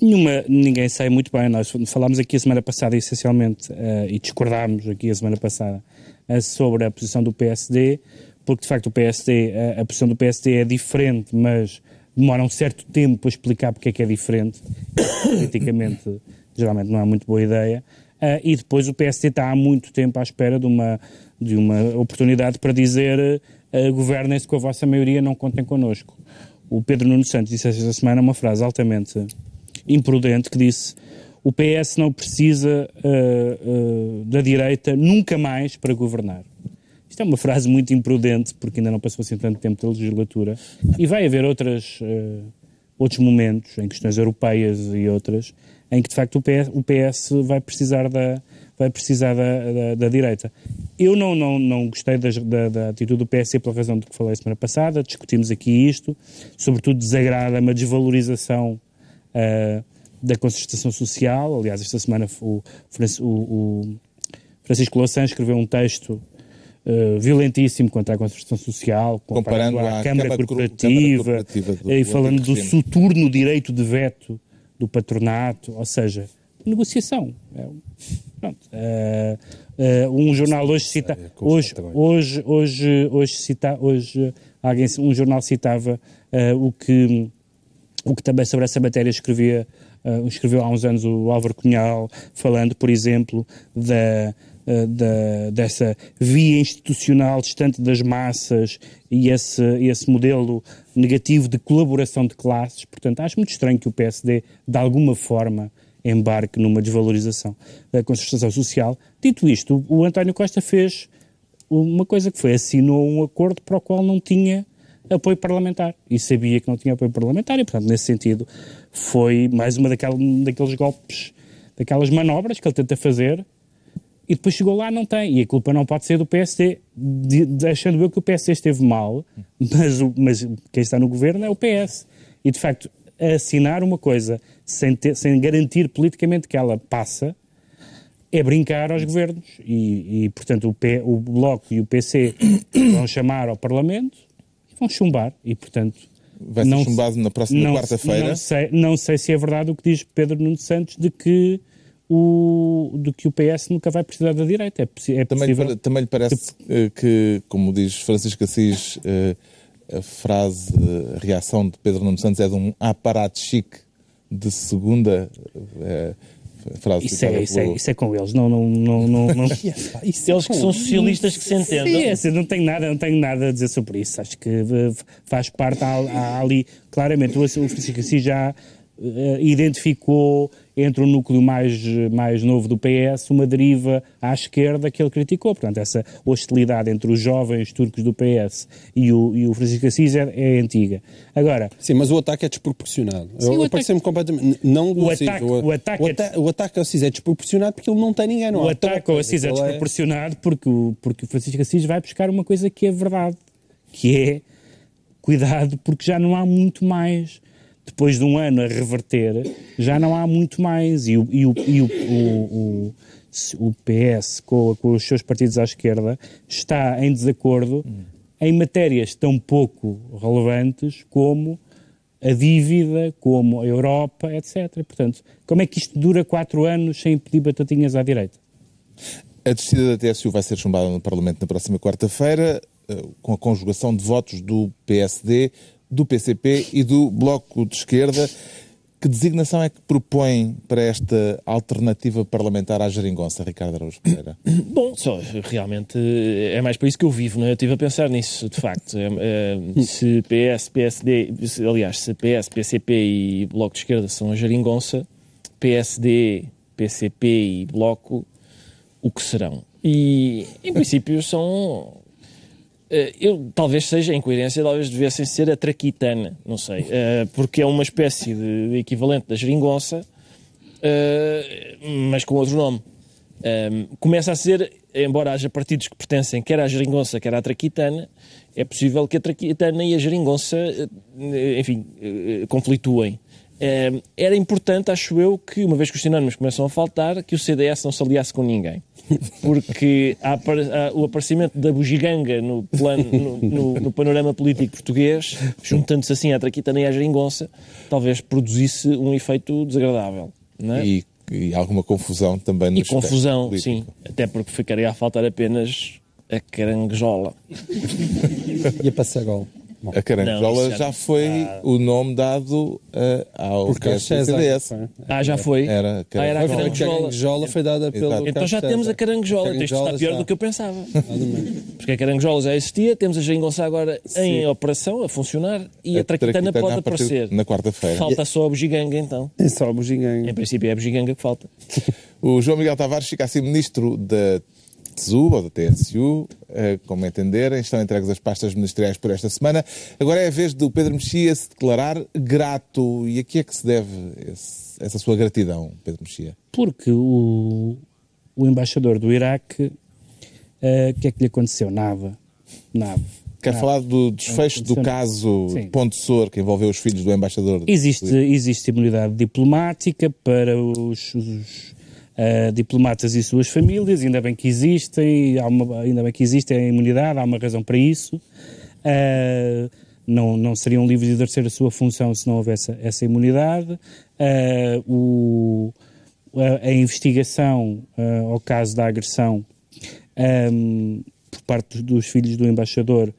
Nenhuma, ninguém sai muito bem. Nós falámos aqui a semana passada, essencialmente, eh, e discordámos aqui a semana passada eh, sobre a posição do PSD, porque de facto o PSD, a, a posição do PSD é diferente, mas demora um certo tempo a explicar porque é que é diferente. Politicamente, geralmente não é muito boa ideia. Uh, e depois o PSD está há muito tempo à espera de uma, de uma oportunidade para dizer uh, governem-se com a vossa maioria, não contem connosco. O Pedro Nuno Santos disse esta semana uma frase altamente imprudente que disse o PS não precisa uh, uh, da direita nunca mais para governar. Isto é uma frase muito imprudente, porque ainda não passou assim tanto tempo da legislatura, e vai haver outras, uh, outros momentos, em questões europeias e outras, em que de facto o PS, o PS vai precisar da, vai precisar da, da, da direita. Eu não, não, não gostei da, da, da, atitude do PS pela razão de que falei semana passada, discutimos aqui isto, sobretudo desagrada uma desvalorização uh, da concertação social. Aliás, esta semana o, o, o Francisco Louçã escreveu um texto uh, violentíssimo contra a concertação social, comparando, comparando a Câmara, Câmara Corporativa, Câmara Corporativa do, e falando do soturno direito de veto do patronato, ou seja, negociação. É, pronto, uh, uh, um jornal hoje cita, hoje, hoje, hoje, hoje, cita, hoje alguém, um jornal citava o que o que também sobre essa matéria escrevia uh, escreveu há uns anos o Álvaro Cunhal, falando, por exemplo, da, uh, da, dessa via institucional distante das massas e esse, esse modelo negativo de colaboração de classes. Portanto, acho muito estranho que o PSD, de alguma forma, embarque numa desvalorização da concertação social. Dito isto, o, o António Costa fez uma coisa que foi, assinou um acordo para o qual não tinha apoio parlamentar e sabia que não tinha apoio parlamentar e, portanto, nesse sentido, foi mais uma daquela, daqueles golpes, daquelas manobras que ele tenta fazer e depois chegou lá não tem. E a culpa não pode ser do PSD, de, achando eu que o PSD esteve mal, mas, o, mas quem está no governo é o PS. E, de facto, assinar uma coisa sem, ter, sem garantir politicamente que ela passa é brincar aos governos. E, e portanto, o, P, o Bloco e o PC vão chamar ao Parlamento vão chumbar. E, portanto, Vai ser não, chumbado na próxima quarta-feira. Não sei, não sei se é verdade o que diz Pedro Nuno Santos de que o, de que o PS nunca vai precisar da direita. É, é também, lhe, também lhe parece que, que, como diz Francisco Assis, eh, a frase, a reação de Pedro Nuno Santos é de um aparato chique de segunda. É, frase isso, é, isso, é, isso é com eles, não, não, não, não, não... isso eles que são socialistas que se entendam. Sim, assim, não tenho nada, não tenho nada a dizer sobre isso. Acho que eh, faz parte há, há ali claramente o Francisco Assis já identificou entre o núcleo mais, mais novo do PS uma deriva à esquerda que ele criticou. Portanto, essa hostilidade entre os jovens turcos do PS e o, e o Francisco Assis é, é antiga. Agora... Sim, mas o ataque é desproporcionado. Sim, Eu, ataque... completamente... Não o, ataque, o, o, ataque o, ata... é... o ataque ao Assis é desproporcionado porque ele não tem ninguém. Não o ataque ao Assis é, é desproporcionado porque o, porque o Francisco Assis vai buscar uma coisa que é verdade, que é cuidado porque já não há muito mais depois de um ano a reverter, já não há muito mais. E o, e o, e o, o, o PS, com, com, os seus partidos à esquerda, está em desacordo em matérias tão pouco relevantes como a dívida, como a Europa, etc. Portanto, como é que isto dura quatro anos sem pedir batatinhas à direita? A descida da TSU vai ser chumbada no Parlamento na próxima quarta-feira, eh, com a conjugação de votos do PSD, do PCP e do Bloco de Esquerda. Que designação é que propõe para esta alternativa parlamentar à geringonça, Ricardo Araújo Pereira? Bom, só, realmente é mais para isso que eu vivo, não é? Eu estive a pensar nisso, de facto. É, é, se PS, PSD, aliás, se PS, PCP e Bloco de Esquerda são a geringonça, PSD, PCP e Bloco, o que serão? E, em princípio, são eu, talvez seja, em coerência, talvez devessem ser a traquitana, não sei, uh, porque é uma espécie de, de equivalente da geringonça, uh, mas com outro nome. começa a ser, embora haja partidos que pertencem quer à geringonça, quer à traquitana, é possível que a traquitana e a geringonça, enfim, conflituem. Era importante, acho eu, que, uma vez que os sinónimos começam a faltar, que o CDS não se aliasse com ninguém porque há, há, o aparecimento da bugiganga no, plano, no, no, no panorama político português, juntando-se assim à traquitana e à geringonça, talvez produzisse um efeito desagradável. Não é? e, e alguma confusão também no E confusão, sim. Até porque ficaria a faltar apenas a caranguejola. E a passarola. A caranguejola já já- foi o nome dado eh, ao Por Carlos. CDS. Ah, já foi? Era Ah, era a A caranguejola. caranguejola. caranguejola foi dada pelo Exato. Então Carlos já temos a caranguejola. Isto está pior já. do que eu pensava. Porque a caranguejola já existia, temos a geringonça agora em Sim. operação, a funcionar, e a, A traquitana traquitana pode a aparecer. Na quarta-feira. Falta só a bugiganga, então. É só o bugiganga. Em princípio é a bugiganga que falta. O João Miguel Tavares fica assim ministro da TSU ou da TSU, eh, como entenderem. Estão entregues as pastas ministeriais por esta semana. Agora é a vez do Pedro Mexia se declarar grato. E a que é que se deve esse- essa sua gratidão, Pedro Mexia? Porque o, o embaixador do Iraque, eh, o que é que lhe aconteceu? Nada. Nada. Quer falar do desfecho do caso Sim. Ponte Sor, que envolveu os filhos do embaixador? Existe, existe imunidade diplomática para os, os, ah, diplomatas e suas famílias, ainda bem que existem, uma, ainda bem que existe a imunidade, há uma razão para isso. Ah, não, não seriam livres de exercer a sua função se não houvesse essa imunidade. Ah, o, a, a investigação ah, ao caso da agressão ahm, por parte dos filhos do embaixador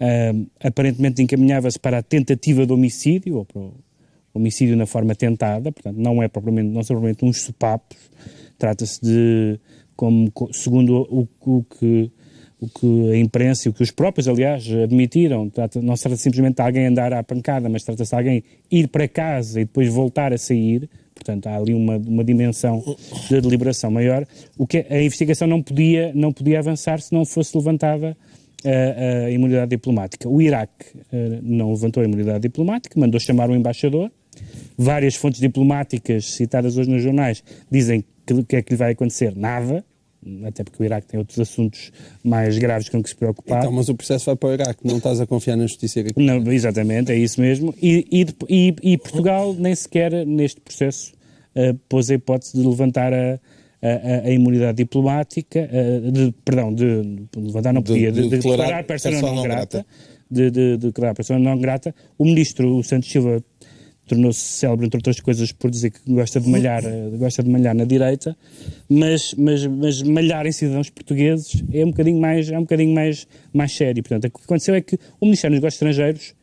ahm, aparentemente encaminhava-se para a tentativa de homicídio, ou para o homicídio na forma tentada, portanto não é propriamente, não são propriamente uns sopapos, trata-se de, como, co- segundo o, o que o que a imprensa e o que os próprios, aliás, admitiram, trata, não se trata simplesmente de alguém andar à pancada, mas trata-se de alguém ir para casa e depois voltar a sair, portanto há ali uma, uma dimensão de deliberação maior, o que a investigação não podia, não podia avançar se não fosse levantada a, a imunidade diplomática. O Iraque eh, não levantou a imunidade diplomática, mandou chamar o embaixador. Várias fontes diplomáticas citadas hoje nos jornais dizem que o que é que lhe vai acontecer? Nada, até porque o Iraque tem outros assuntos mais graves com que se preocupar. Então, mas o processo vai para o Iraque. Não estás a confiar na justiça. Não, exatamente, é isso mesmo. E, e e- Portugal nem sequer neste processo eh, pôs a hipótese de levantar a, a- a imunidade diplomática, eh, de, perdão, de, de levantar não podia, de de, de declarar declarar persona persona não grata, de declarar persona não grata. O ministro o Santos Silva tornou-se célebre, entre outras coisas, por dizer que gosta de malhar, eh, gosta de malhar na direita, mas, mas, mas malhar em cidadãos portugueses é um bocadinho mais, é um bocadinho mais, mais sério. Portanto, o que aconteceu é que o Ministério dos Negócios Estrangeiros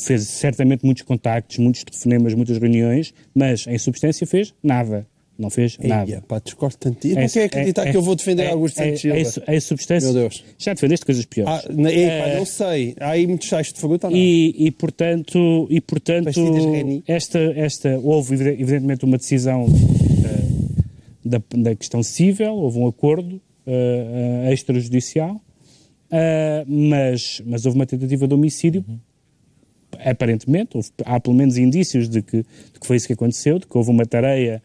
fez certamente muitos contactos, muitos telefonemas, muitas reuniões, mas em substância fez nada. Não fez nada. Eia, pá, discordo tanto. Eu não quero acreditar que eu vou defender é- Augusto é- Santos Silva. é é substância. Meu Deus. Já defendeste coisas piores. Ah, na- epá, É. não sei. Há aí muitos sais de fruta não? E, e, portanto, e, portanto esta, esta, houve evide- evidentemente uma decisão eh, da, da questão civil, houve um acordo eh, eh, extrajudicial, eh, mas, mas houve uma tentativa de homicídio, aparentemente, houve- há pelo menos indícios de que, de que foi isso que aconteceu, de que houve uma tareia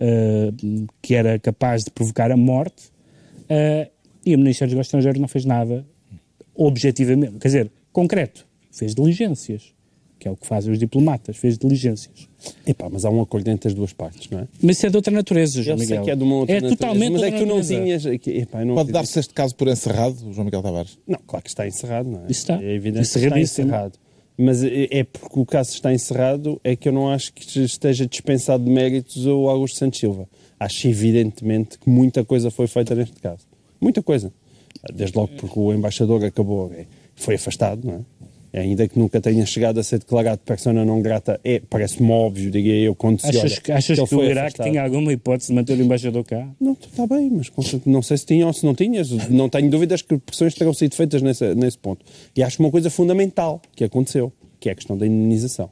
eh, que era capaz de provocar a morte, eh, e o Ministério dos Negócios Estrangeiros não fez nada objetivamente, quer dizer, concreto, fez diligências, que é o que fazem os diplomatas, fez diligências. Epá, mas há um acordo entre as duas partes, não é? Mas isso é de outra natureza, João Eu sei Miguel. que é de uma outra É natureza, totalmente Mas é que tu não tinhas... aqui- Epá, não Pode dar-se este caso por encerrado, João Miguel Tavares? Não, claro que está encerrado, não é? Isso está. É evidente que está Encerradíssimo. encerrado. Mas é é porque o caso está encerrado é que eu não acho que esteja dispensado de méritos o Augusto Santos Silva. Acho evidentemente que muita coisa foi feita neste caso. Muita coisa. Desde logo porque o embaixador acabou, é, foi afastado, não é? Ainda que nunca tenha chegado a ser declarado persona não grata, é, parece-me óbvio, diria eu, quando se Achas, olha que, achas ele que o Iraque tinha alguma hipótese de manter o embaixador cá? Não, está bem, mas não sei se tinha ou se não tinhas. Não tenho dúvidas que pressões terão sido feitas nesse, nesse ponto. E acho que uma coisa fundamental que aconteceu, que é a questão da indemnização.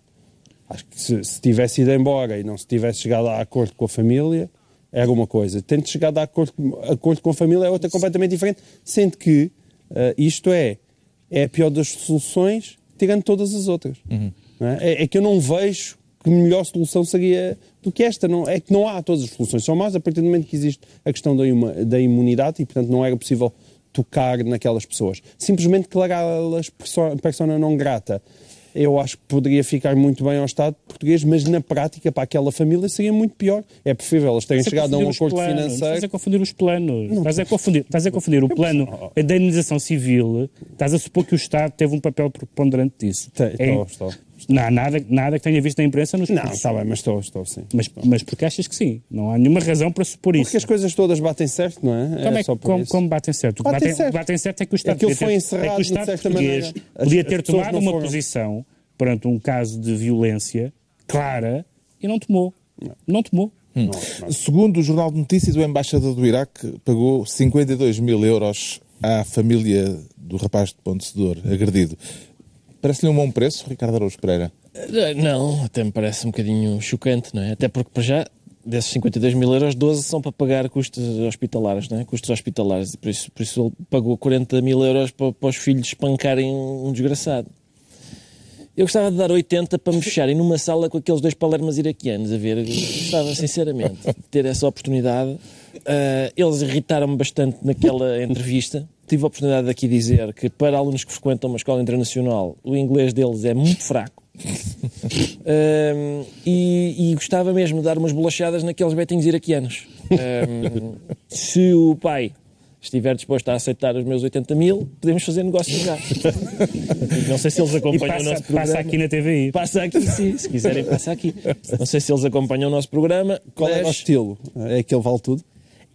Acho que se, se tivesse ido embora e não se tivesse chegado a acordo com a família, era uma coisa. Tendo chegado a acordo, acordo com a família é outra completamente diferente, sendo que eh, isto é, é a pior das soluções, tirando todas as outras. Não é? É- é que eu não vejo que melhor solução seria do que esta. Não, é que não há todas as soluções. São más a partir do momento que existe a questão da, ima- da imunidade e, portanto, não era possível tocar naquelas pessoas. Simplesmente declará-las perso- persona não grata. Eu acho que poderia ficar muito bem ao Estado português, mas na prática, para aquela família, seria muito pior. É preferível elas terem chegado a um acordo planos, financeiro. Estás a confundir os planos. Estás a confundir, estás a confundir o plano da indenização civil. Estás a supor que o Estado teve um papel preponderante disso. Te- É- estou. Não há nada, nada que tenha visto na imprensa nos Não, está bem, mas estou, estou sim. Mas, mas porque achas que sim? Não há nenhuma razão para supor isso. Porque as coisas todas batem certo, não é? Como, é, só que- por como, isso. como batem certo? O que Batem batem, certo. batem certo é que o Estado, Aquilo podia foi ter- encerrado, é que o de Estado certa português maneira. Podia as ter tomado não uma posição perante um caso de violência clara e não tomou. Não tomou. Segundo o Jornal de Notícias, o embaixador do Iraque pagou 52 mil euros à família do rapaz de Ponte Sedor agredido. Parece-lhe um bom preço, Ricardo Araújo Pereira? Eh, Não, até me parece um bocadinho chocante, não é? Até porque, para já, desses 52 mil euros, 12 são para pagar custos hospitalares, não é? Custos hospitalares. Por isso, por isso ele pagou 40 mil euros para, para os filhos espancarem um desgraçado. Eu gostava de dar 80 para me fecharem numa sala com aqueles dois palermas iraquianos, a ver. Gostava, sinceramente, de ter essa oportunidade. Ah, eles irritaram-me bastante naquela entrevista. Tive a oportunidade de aqui dizer que, para alunos que frequentam uma escola internacional, o inglês deles é muito fraco. Ahm, e, e gostava mesmo de dar umas bolachadas naqueles betinhos iraquianos. Ahm, se o pai estiver disposto a aceitar os meus 80 mil, podemos fazer negócio já. Não sei se eles acompanham o passa, nosso programa. passa aqui na TVI. Passa aqui, sim. Se quiserem, passa aqui. Não sei se eles acompanham o nosso programa. Qual era o mas estilo? É aquele vale tudo?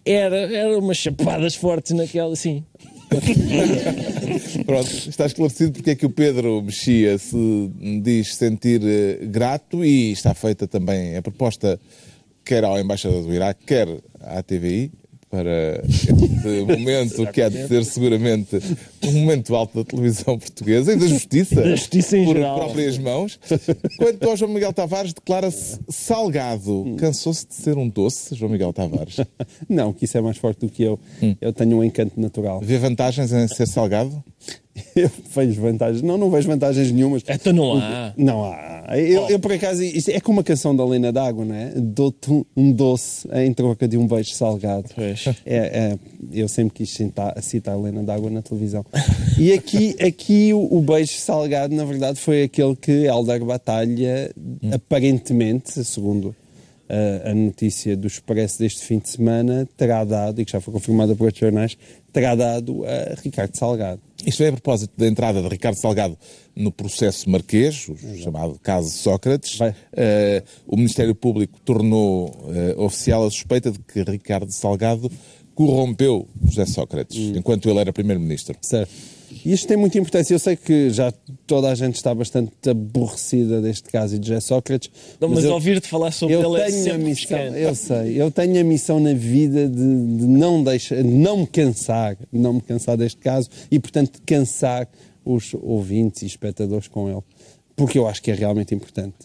Era, era umas chapadas fortes naquela, sim. Pronto, está esclarecido porque é que o Pedro Mexia se diz sentir eh, grato e está feita também a proposta quer ao embaixador do Iraque, quer à TVI, para este momento que há de ser seguramente um momento alto da televisão portuguesa e da justiça, Da justiça em por geral. próprias mãos. Quanto ao João Miguel Tavares, declara-se salgado. Cansou-se de ser um doce, João Miguel Tavares? Não, que isso é mais forte do que eu. Eu tenho um encanto natural. Vê vantagens em ser salgado? Eu vejo vantagens. Não, não vejo vantagens nenhumas. Então não há. Não há. Eu, eu, por acaso, isto é como a canção da Lena d'Água, não é? Dou-te um- doce em troca de um beijo salgado. Pois. É, é, eu sempre quis citar, citar a Helena d'Água na televisão. E aqui, aqui o, o beijo salgado, na verdade, foi aquele que Helder Batalha, aparentemente, segundo uh, a notícia do Expresso deste fim de semana, terá dado, e que já foi confirmada por outros jornais, terá dado a Ricardo Salgado. Isto é a propósito da entrada de Ricardo Salgado no processo marquês, o chamado caso Sócrates. Eh, o Ministério Público tornou eh, oficial a suspeita de que Ricardo Salgado corrompeu José Sócrates, enquanto ele era Primeiro-Ministro. Certo. Isto tem muita importância. Eu sei que já toda a gente está bastante aborrecida deste caso e de José Sócrates. Não, mas eu- ouvir-te falar sobre eu ele é tenho a sempre missão, eu sei, eu tenho a missão na vida de, de não deixar, de não me cansar, não me cansar deste caso e, portanto, cansar os ouvintes e espectadores com ele, porque eu acho que é realmente importante.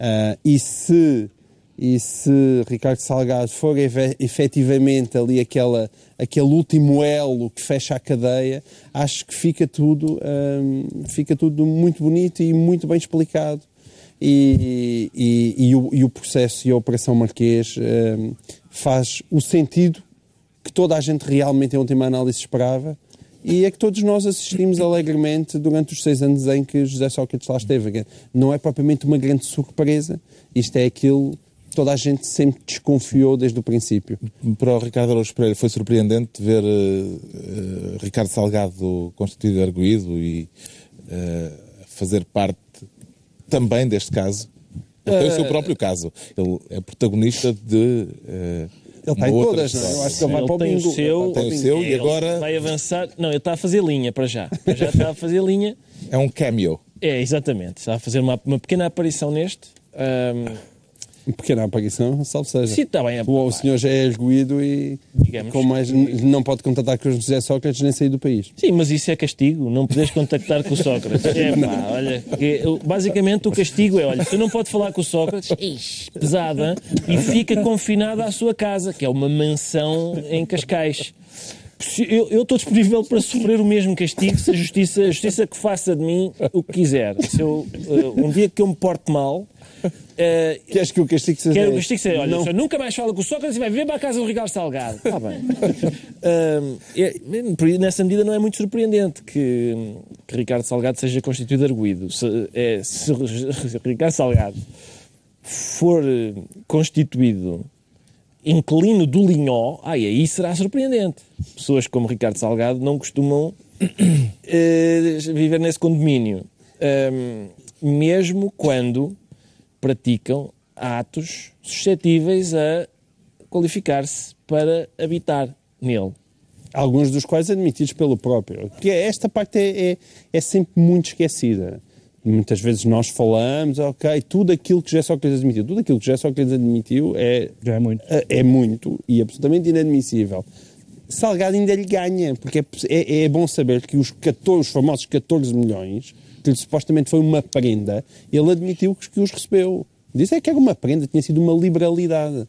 Ah, e se e se Ricardo Salgado for efe- efetivamente ali aquela, aquele último elo que fecha a cadeia, acho que fica tudo, hum, fica tudo muito bonito e muito bem explicado. E, e- e o, e o processo e a Operação Marquês hum, faz o sentido que toda a gente realmente, em última análise, esperava e é que todos nós assistimos alegremente durante os seis anos em que José Sócrates lá esteve. Não é propriamente uma grande surpresa, isto é aquilo toda a gente sempre desconfiou desde o princípio. Para o Ricardo Araújo Pereira foi surpreendente ver eh, eh, Ricardo Salgado constituído arguído e eh, fazer parte também deste caso. Ele tem o seu próprio caso. Ele é protagonista de. eh, Ele está uma em outra todas, não é? Eu acho que ele vai Ele para o tem o seu- Tem o seu e Ele agora Vai avançar. Não, ele está a fazer linha para já. Para já está a fazer linha. é um cameo. É, exatamente. Está a fazer uma, uma pequena aparição neste. Uma pequena aparição, salve seja. sim, está bem. O, o senhor já é arguído e Digamos com mais, não pode contatar com o José Sócrates nem sair do país. Sim, mas isso é castigo, não podes contactar com o Sócrates. É pá, olha, que, basicamente o castigo é, olha, tu não podes falar com o Sócrates, ixi, pesada, e fica confinado à sua casa, que é uma mansão em Cascais. Se- Eu eu estou disponível para sofrer o mesmo castigo se a justiça, a justiça que faça de mim o que quiser. Se eu, eh, um dia que eu me porte mal, eh, Queres que o castigo seja Quero o castigo ser, olha, Não. nunca mais fala com o Sócrates e vai vir para a casa do Ricardo Salgado. Está bem. Ahm, é- nessa medida não é muito surpreendente que, que Ricardo Salgado seja constituído arguído. Se, é, se Ricardo Salgado for constituído inquilino do Linhó, ai, aí será surpreendente. Pessoas como Ricardo Salgado não costumam eh, viver nesse condomínio. Ahm, mesmo quando praticam atos suscetíveis a qualificar-se para habitar nele. Alguns dos quais admitidos pelo próprio. Que é- esta parte é, é, é sempre muito esquecida. Muitas vezes nós falamos, ok, tudo aquilo que José Sócrates admitiu, tudo aquilo que José Sócrates admitiu é, Já é muito. é muito e absolutamente inadmissível. Salgado ainda lhe ganha, porque é, é, é bom saber que os, 14, os famosos 14 milhões, que lhe supostamente foi uma prenda, ele admitiu que, que os recebeu. Disse é que era uma prenda, tinha sido uma liberalidade.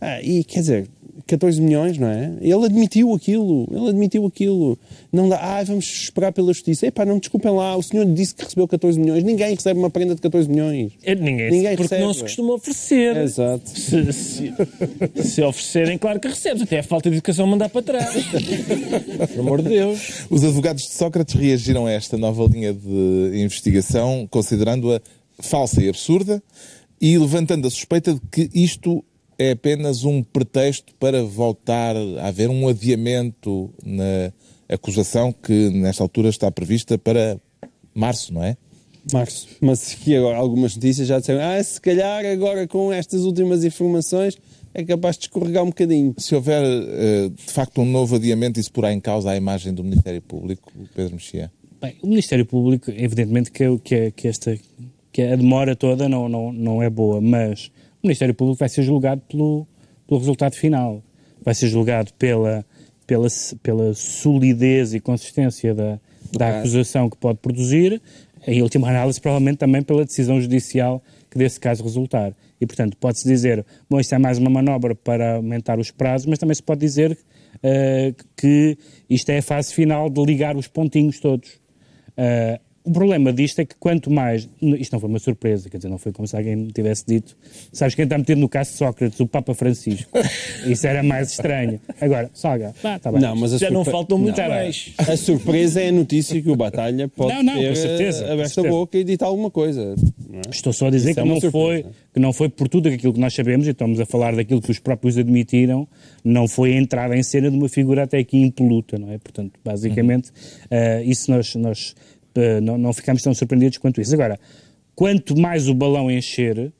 Ah, e quer dizer, 14 milhões, não é? Ele admitiu aquilo, ele admitiu aquilo. Não dá, ah, vamos esperar pela justiça. Epá, não, desculpem lá, o senhor disse que recebeu 14 milhões. Ninguém recebe uma prenda de 14 milhões. É, Ninguém, Ninguém porque não recebe. se costuma oferecer. Exato. Se, se- se oferecerem, claro que recebes. Até a falta de educação mandar para trás. Por amor de Deus. Os advogados de Sócrates reagiram a esta nova linha de investigação, considerando-a falsa e absurda e levantando a suspeita de que isto é apenas um pretexto para voltar a haver um adiamento na acusação que, nesta altura, está prevista para março, não é? Março. Mas aqui agora algumas notícias já disseram, ah, se calhar agora com estas últimas informações é capaz de escorregar um bocadinho. Se houver, eh, de facto, um novo adiamento, isso porá em causa a imagem do Ministério Público, Pedro Mexia? Bem, o Ministério Público, evidentemente que, que, que esta que a demora toda não, não, não é boa, mas o Ministério Público vai ser julgado pelo, pelo resultado final. Vai ser julgado pela, pela, pela solidez e consistência da, da acusação que pode produzir, em última análise, provavelmente também pela decisão judicial que desse caso resultar. E, portanto, pode-se dizer, bom, isto é mais uma manobra para aumentar os prazos, mas também se pode dizer eh, que isto é a fase final de ligar os pontinhos todos. Eh, o problema disto é que quanto mais. Isto não foi uma surpresa, quer dizer, não foi como se alguém me tivesse dito. Sabes quem está metido no caso de Sócrates? O Papa Francisco. Isso era mais estranho. Agora, Salga, ah, tá bem. Não, mas a Já não surpre- faltam muito Não, mais. A surpresa é a notícia que o Batalha pode Não, não, ter com certeza, eh, com aberto a certeza. boca e dito alguma coisa. não é? Estou só a dizer Isso é que, uma não surpresa. foi, que não foi por tudo aquilo que nós sabemos, e estamos a falar daquilo que os próprios admitiram, não foi a entrada em cena de uma figura até aqui impoluta, não é? Portanto, basicamente, eh, isso nós, nós eh, não, não ficamos tão surpreendidos quanto isso. Agora, quanto mais o balão encher,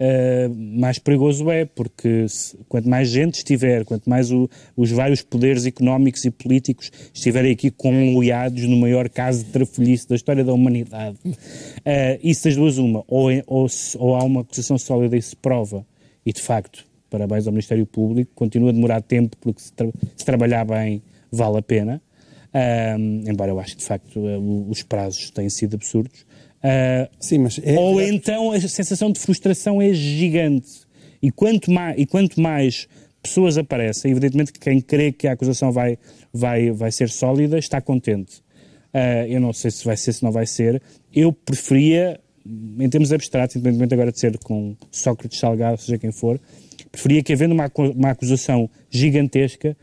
eh, mais perigoso é, porque se- quanto mais gente estiver, quanto mais o- os vários poderes económicos e políticos estiverem aqui conluiados no maior caso de trafolhice da história da humanidade, eh, isso das duas uma, ou, ou ou há uma acusação sólida e se prova, e de facto, parabéns ao Ministério Público, continua a demorar tempo, porque se, tra- se trabalhar bem vale a pena, Embora eu acho que de facto eh, os prazos têm sido absurdos. Ah, Sim, mas é, ou então a sensação de frustração é gigante. E quanto mais, e quanto mais pessoas aparecem, evidentemente que quem crê que a acusação vai, vai, vai ser sólida está contente. Ah, eu não sei se vai ser, se não vai ser. Eu preferia, em termos abstratos, independentemente agora de ser com Sócrates Salgado, seja quem for, preferia que havendo uma, uma acusação gigantesca,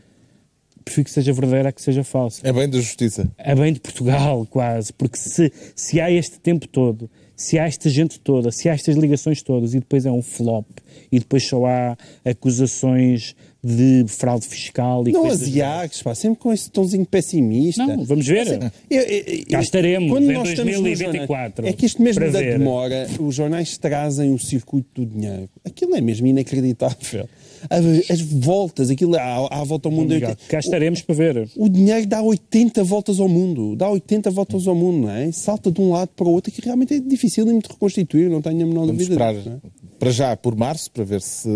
prefiro que seja verdadeira a que seja falsa É bem da justiça. a bem de Portugal, quase, porque se, se há este tempo todo, se há esta gente toda, se há estas ligações todas e depois é um flop e depois só há acusações de fraude fiscal e Não coisas asiaques, pá, sempre com esse tomzinho pessimista. Não, vamos ver. Assim, eu- eu- eu- Cá estaremos, quando em nós estamos nos 2024, jornais, É que isto mesmo da ver. demora, os jornais trazem o circuito do dinheiro. Aquilo é mesmo inacreditável. As voltas, aquilo à, à volta ao mundo. Miguel, Cá estaremos para ver. O dinheiro dá 80 voltas ao mundo. Dá 80 voltas ao mundo, não é? Salta de um lado para o outro, que realmente é difícil de reconstituir, não tenho a menor Vamos dúvida. esperar disso, não é? Para já por março, para ver se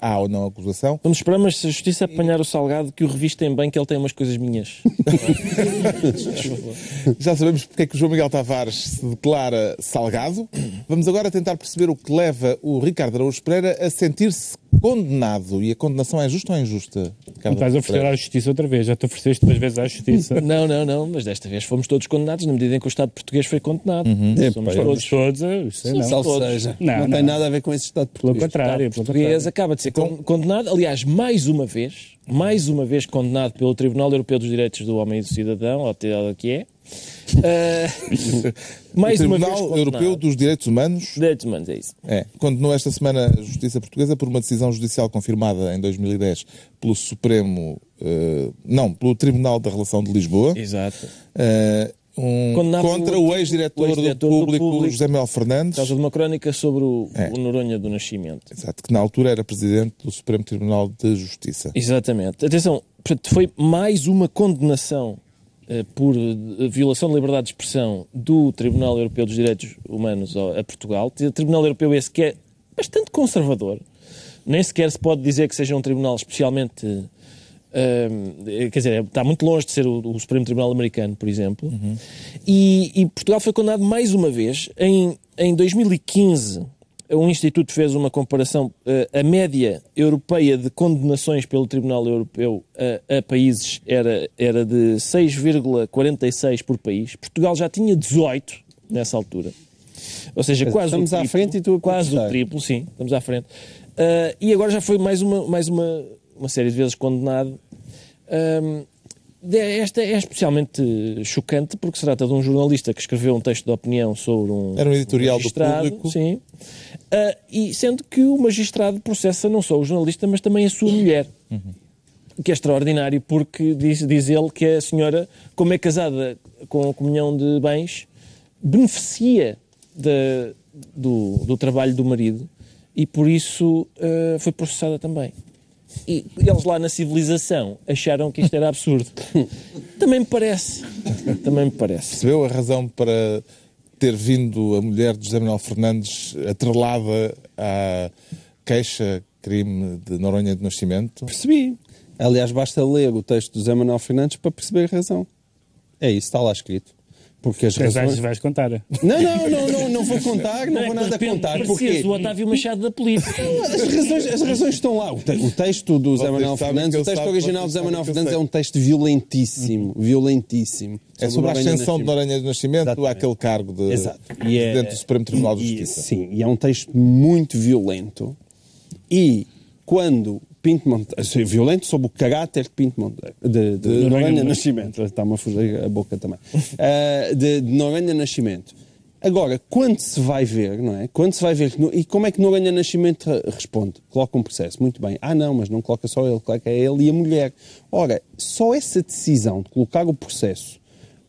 há ou não acusação. Vamos esperar, mas se a justiça apanhar o salgado, que o revistem bem, que ele tem umas coisas minhas. Já sabemos porque é que o João Miguel Tavares se declara salgado. Vamos agora tentar perceber o que leva o Ricardo Araújo Pereira a sentir-se condenado. E a condenação é justa ou injusta? Não Ricardo estás a oferecer à justiça outra vez, já te ofereceste duas vezes à justiça. Não, não, não, mas desta vez fomos todos condenados, na medida em que o Estado português foi condenado. É, Somos todos. Todos, sei não. Salve todos. seja. Não, Não, não. tem nada a ver com Estado Pelo português. contrário, O pelo contrário. acaba de ser con- condenado, aliás, mais uma vez, mais uma vez condenado pelo Tribunal Europeu dos Direitos do Homem e do Cidadão, ou que é. Ah, mais o uma vez Tribunal. Europeu dos Direitos Humanos Direitos Humanos, é isso. é, condenou esta semana a Justiça Portuguesa por uma decisão judicial confirmada em 2010 pelo Supremo, eh, não, pelo Tribunal da Relação de Lisboa. Exato. Eh, Um, contra o ex-diretor do, do público. José Manuel Fernandes, Por causa de uma crónica sobre o, É. o Noronha do Nascimento. exato, que na altura era presidente do Supremo Tribunal de Justiça. Exatamente. Atenção, portanto, foi mais uma condenação eh, por eh, violação de liberdade de expressão do Tribunal Europeu dos Direitos Humanos a Portugal. O Tribunal Europeu esse que é bastante conservador. Nem sequer se pode dizer que seja um tribunal especialmente... quer dizer, está muito longe de ser o, o Supremo Tribunal Americano, por exemplo. E, e Portugal foi condenado mais uma vez. Em, em 2015, um instituto fez uma comparação. eh, a média europeia de condenações pelo Tribunal Europeu a, a países era, era de 6,46 por país. Portugal já tinha 18 nessa altura. Ou seja, quase estamos o à triplo, frente e tu a Quase o triplo, sim, estamos à frente. Ah, e agora já foi mais uma, mais uma, uma série de vezes condenado. De- esta é especialmente chocante porque se trata de um jornalista que escreveu um texto de opinião sobre um. Era um editorial do magistrado, Público. Sim. Ah, e sendo que o magistrado processa não só o jornalista, mas também a sua mulher. Que é extraordinário porque diz, diz ele que a senhora, como é casada com a comunhão de bens, beneficia da- do, do trabalho do marido e por isso ah, foi processada também. E eles lá na civilização acharam que isto era absurdo. Também me parece. Também me parece. Percebeu a razão para ter vindo a mulher de José Manuel Fernandes atrelada à queixa-crime de Noronha de Nascimento? Percebi. Aliás, basta ler o texto do Zé Manuel Fernandes para perceber a razão. É isso, está lá escrito. Porque as Vais, razões... vais contar. Não, não, não, não, não vou contar, não, vou é nada de repente contar. Porque o Otávio Machado da polícia. as razões, as razões estão lá. O, te- o texto do Zé Manuel Fernandes, o texto sabe- original do Zé Manuel Fernandes é um texto violentíssimo. Violentíssimo. É sobre a ascensão de. Noronha de Nascimento Exatamente. àquele cargo de Exato. E é- Presidente do Supremo Tribunal de E- Justiça. sim, e é um texto muito violento. E quando Pinto Monteiro, assim, violento sobre o caráter de Pinto Monteiro, de, de, Noronha Noronha Nascimento. Está-me a fugir a boca também, Ah, de, de Noronha Nascimento. Agora, quando se vai ver, não é? Quando se vai ver, e como é que Noronha Nascimento re- responde? Coloca um processo, muito bem. Ah, não, mas não coloca só ele, coloca ele e a mulher. Ora, só essa decisão de colocar o processo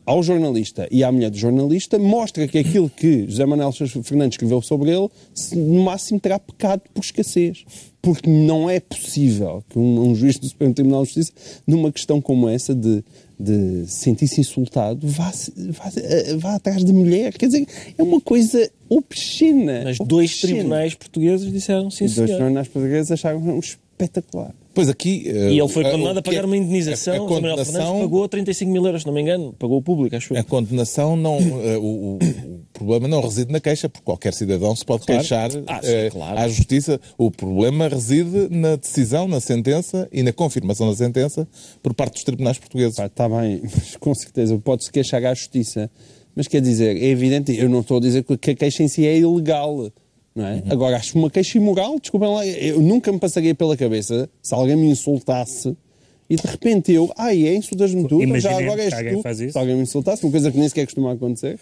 ao jornalista e à mulher do jornalista mostra que aquilo que José Manuel Fernandes escreveu sobre ele, no máximo terá pecado por escassez. Porque não é possível que um, um juiz do Supremo Tribunal de Justiça, numa questão como essa de, de sentir-se insultado, vá, vá, eh, vá atrás de mulher. Quer dizer, é uma coisa obscena. Mas dois obscena. tribunais portugueses disseram sim, E dois senhor. tribunais portugueses acharam espetacular. Pois aqui... eh, E ele foi condenado o a que pagar é- uma indenização. A, a José Manuel Fernandes condenação, pagou 35 mil euros, se não me engano. Pagou o público, acho eu. a condenação não... eh, o, o- o problema não reside na queixa, porque qualquer cidadão se pode Claro. queixar Ah, sim, eh, claro. à Justiça. O problema reside na decisão, na sentença e na confirmação da sentença por parte dos tribunais portugueses. Pá, Está bem, mas com certeza pode-se queixar à justiça. Mas quer dizer, é evidente, eu não estou a dizer que a queixa em si é ilegal. É? Agora, acho uma queixa imoral, desculpem lá, eu nunca me passaria pela cabeça se alguém me insultasse e de repente eu, ai, é, insultas-me tu, então já agora és alguém tu. isso. Se alguém me insultasse, uma coisa que nem sequer costuma acontecer.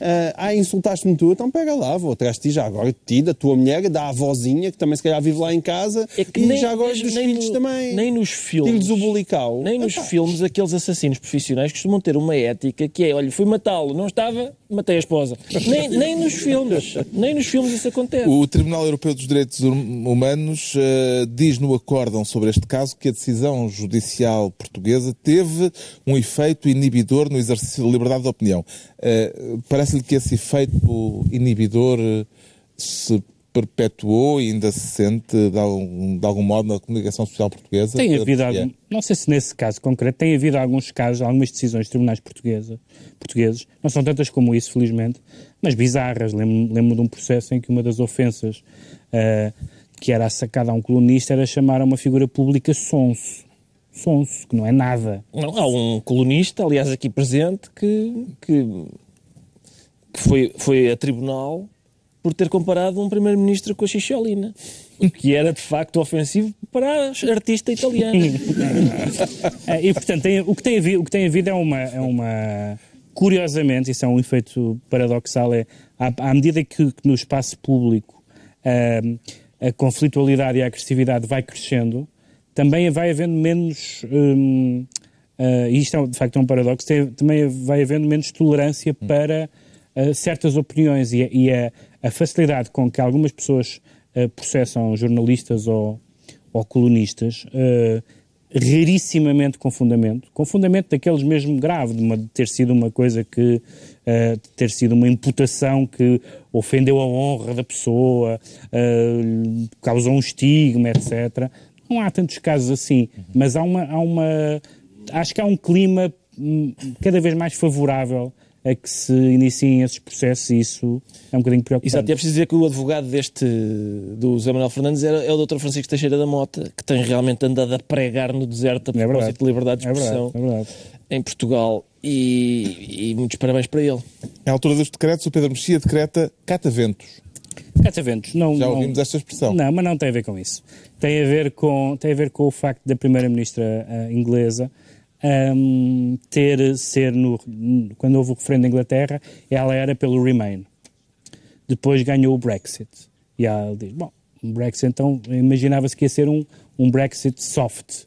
Ah, ah, insultaste-me tu, então pega lá, vou atrás de ti já agora, de ti, da tua mulher, da avózinha, que também se calhar vive lá em casa, É que e nem- já agora nem- dos nem filhos no- também. nem nos filmes. Filhos do bulical. Nem nos filmes, aqueles assassinos profissionais costumam ter uma ética que é: olha, fui matá-lo, não estava, matei a esposa. Nem, nem nos filmes, nem nos filmes isso acontece. O Tribunal Europeu dos Direitos Hum- Humanos eh, diz no acórdão sobre este caso que a decisão judicial portuguesa teve um efeito inibidor no exercício da liberdade de opinião. Eh, Parece-lhe que esse efeito inibidor eh, se perpetuou e ainda se sente de algum, de algum modo na comunicação social portuguesa? Tem havido Mexia? algum, não sei se nesse caso concreto, tem havido alguns casos, algumas decisões de tribunais portuguesa, portugueses, não são tantas como isso, felizmente, mas bizarras. Lembro- Lembro de um processo em que uma das ofensas ah, que era sacada a um colunista era chamar a uma figura pública sonso. Sonso, que não é nada. Não, há um colunista, aliás, aqui presente, que, que, que foi, foi a tribunal por ter comparado um primeiro-ministro com a Xixolina. O que era, de facto, ofensivo para a artista italiana. É, e, portanto, tem- o, que tem havido, o que tem havido é uma, é uma. Curiosamente, isso é um efeito paradoxal, é à, à medida que, que no espaço público ahm, a conflitualidade e a agressividade vai crescendo, também vai havendo menos hum, uh, isto é de facto um paradoxo, tem, também vai havendo menos tolerância para uh, certas opiniões e, e a, a, facilidade com que algumas pessoas uh, processam jornalistas ou, ou colunistas rarissimamente com fundamento, com fundamento daqueles mesmo grave, de, uma, de ter sido uma coisa que, uh, ter sido uma imputação que ofendeu a honra da pessoa, uh, causou um estigma, etc. Não há tantos casos assim, mas há uma, há uma acho que há um clima hum, cada vez mais favorável a que se iniciem esses processos e isso é um bocadinho preocupante. Exato, e é preciso dizer que o advogado deste, do José Manuel Fernandes é, é o Dr. Francisco Teixeira da Mota, que tem realmente andado a pregar no deserto a é propósito é de liberdade de expressão é verdade, é em Portugal e, e, muitos parabéns para ele. À altura dos decretos, o Pedro Mexia decreta cataventos. Cataventos, não. Já ouvimos não, esta expressão. Não, mas não tem a ver com isso. Tem a ver com, tem a ver com o facto da Primeira-Ministra uh, inglesa um, ter ser no, quando houve o referendo da Inglaterra, ela era pelo Remain. Depois ganhou o Brexit. E ela diz: Bom, um Brexit então imaginava-se que ia ser um, um Brexit soft.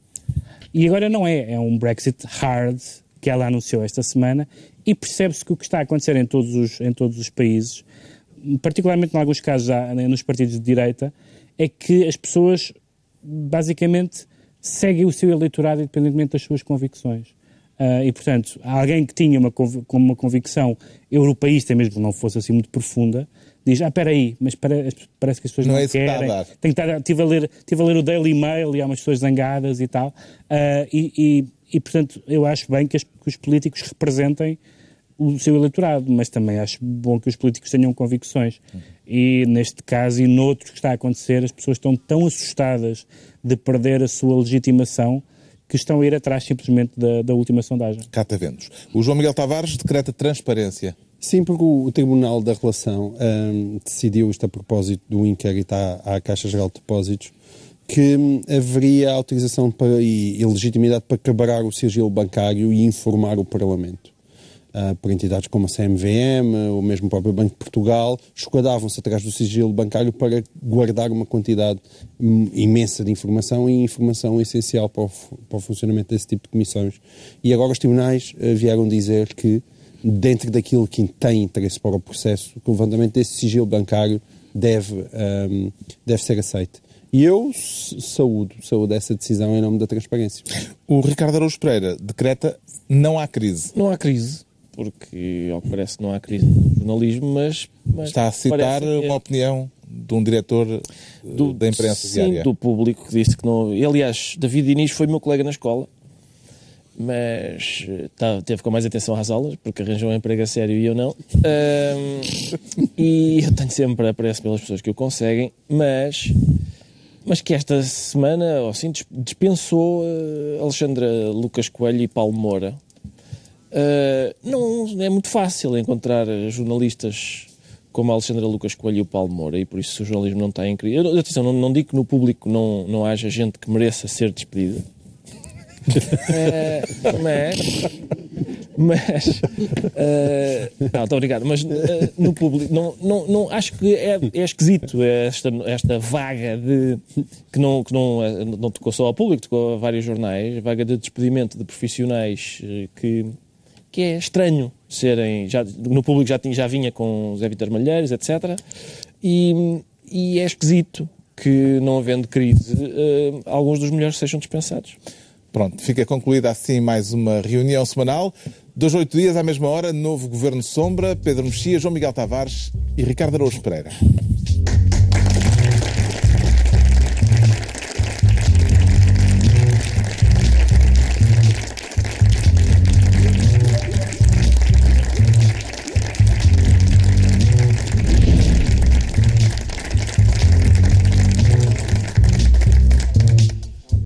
E agora não é, é um Brexit hard que ela anunciou esta semana e percebe-se que o que está a acontecer em todos os, em todos os países, particularmente em alguns casos já nos partidos de direita, é que as pessoas basicamente segue o seu eleitorado independentemente das suas convicções. Uh, e, portanto, alguém que tinha uma, como uma convicção europeísta, mesmo que não fosse assim muito profunda, diz, ah, espera aí, mas para, parece que as pessoas não, não é querem. Tem que estar, estive, a ler, estive a ler o Daily Mail e há umas pessoas zangadas e tal. Uh, e, e, e, portanto, eu acho bem que, as, que os políticos representem o seu eleitorado, mas também acho bom que os políticos tenham convicções. E neste caso e noutros que está a acontecer, as pessoas estão tão assustadas de perder a sua legitimação que estão a ir atrás simplesmente da, da última sondagem. Cataventos. O João Miguel Tavares decreta transparência. Sim, porque o, Tribunal da Relação um, decidiu isto a propósito do inquérito à, à Caixa Geral de Depósitos que hum, haveria autorização para, e, e legitimidade para quebrar o sigilo bancário e informar o Parlamento uh, por entidades como a CMVM, ou mesmo o próprio Banco de Portugal, esquadavam-se atrás do sigilo bancário para guardar uma quantidade imensa de informação e informação essencial para o, para o, funcionamento desse tipo de comissões. E agora os tribunais uh, vieram dizer que, dentro daquilo que tem interesse para o processo, o levantamento desse sigilo bancário deve, um, deve ser aceito. E eu saúdo, saúdo essa decisão em nome da transparência. O Ricardo Araújo Pereira decreta não há crise. Não há crise porque, ao que parece, não há crise no jornalismo, mas... mas Está a citar uma é... opinião de um diretor eh, do, da imprensa sim, diária. do público que disse que não... Aliás, David Inês foi meu colega na escola, mas tá, teve com mais atenção às aulas, porque arranjou um emprego a sério e eu não. Um, e eu tenho sempre apreço pelas pessoas que o conseguem, mas, mas que esta semana, assim, dispensou uh, Alexandra Lucas Coelho e Paulo Moura, Uh, não é muito fácil encontrar jornalistas como Alexandra Lucas Coelho e o Paulo Moura, e por isso o jornalismo não está em crise. Eu, atenção, não, não digo que no público não, não haja gente que mereça ser despedida. uh, mas. Mas. Uh, não, estou obrigado. Mas uh, no público. Não, não, não, acho que é, é esquisito esta, esta vaga de. que, não, que não, não tocou só ao público, tocou a vários jornais. Vaga de despedimento de profissionais que que é estranho serem. Já, no público já, tinha, já vinha com Zé Vitor Malheiros, etc. E, e é esquisito que, não havendo crise, uh, alguns dos melhores sejam dispensados. Pronto, fica concluída assim mais uma reunião semanal. Dois, oito dias à mesma hora, novo Governo Sombra, Pedro Mexia, João Miguel Tavares e Ricardo Araújo Pereira.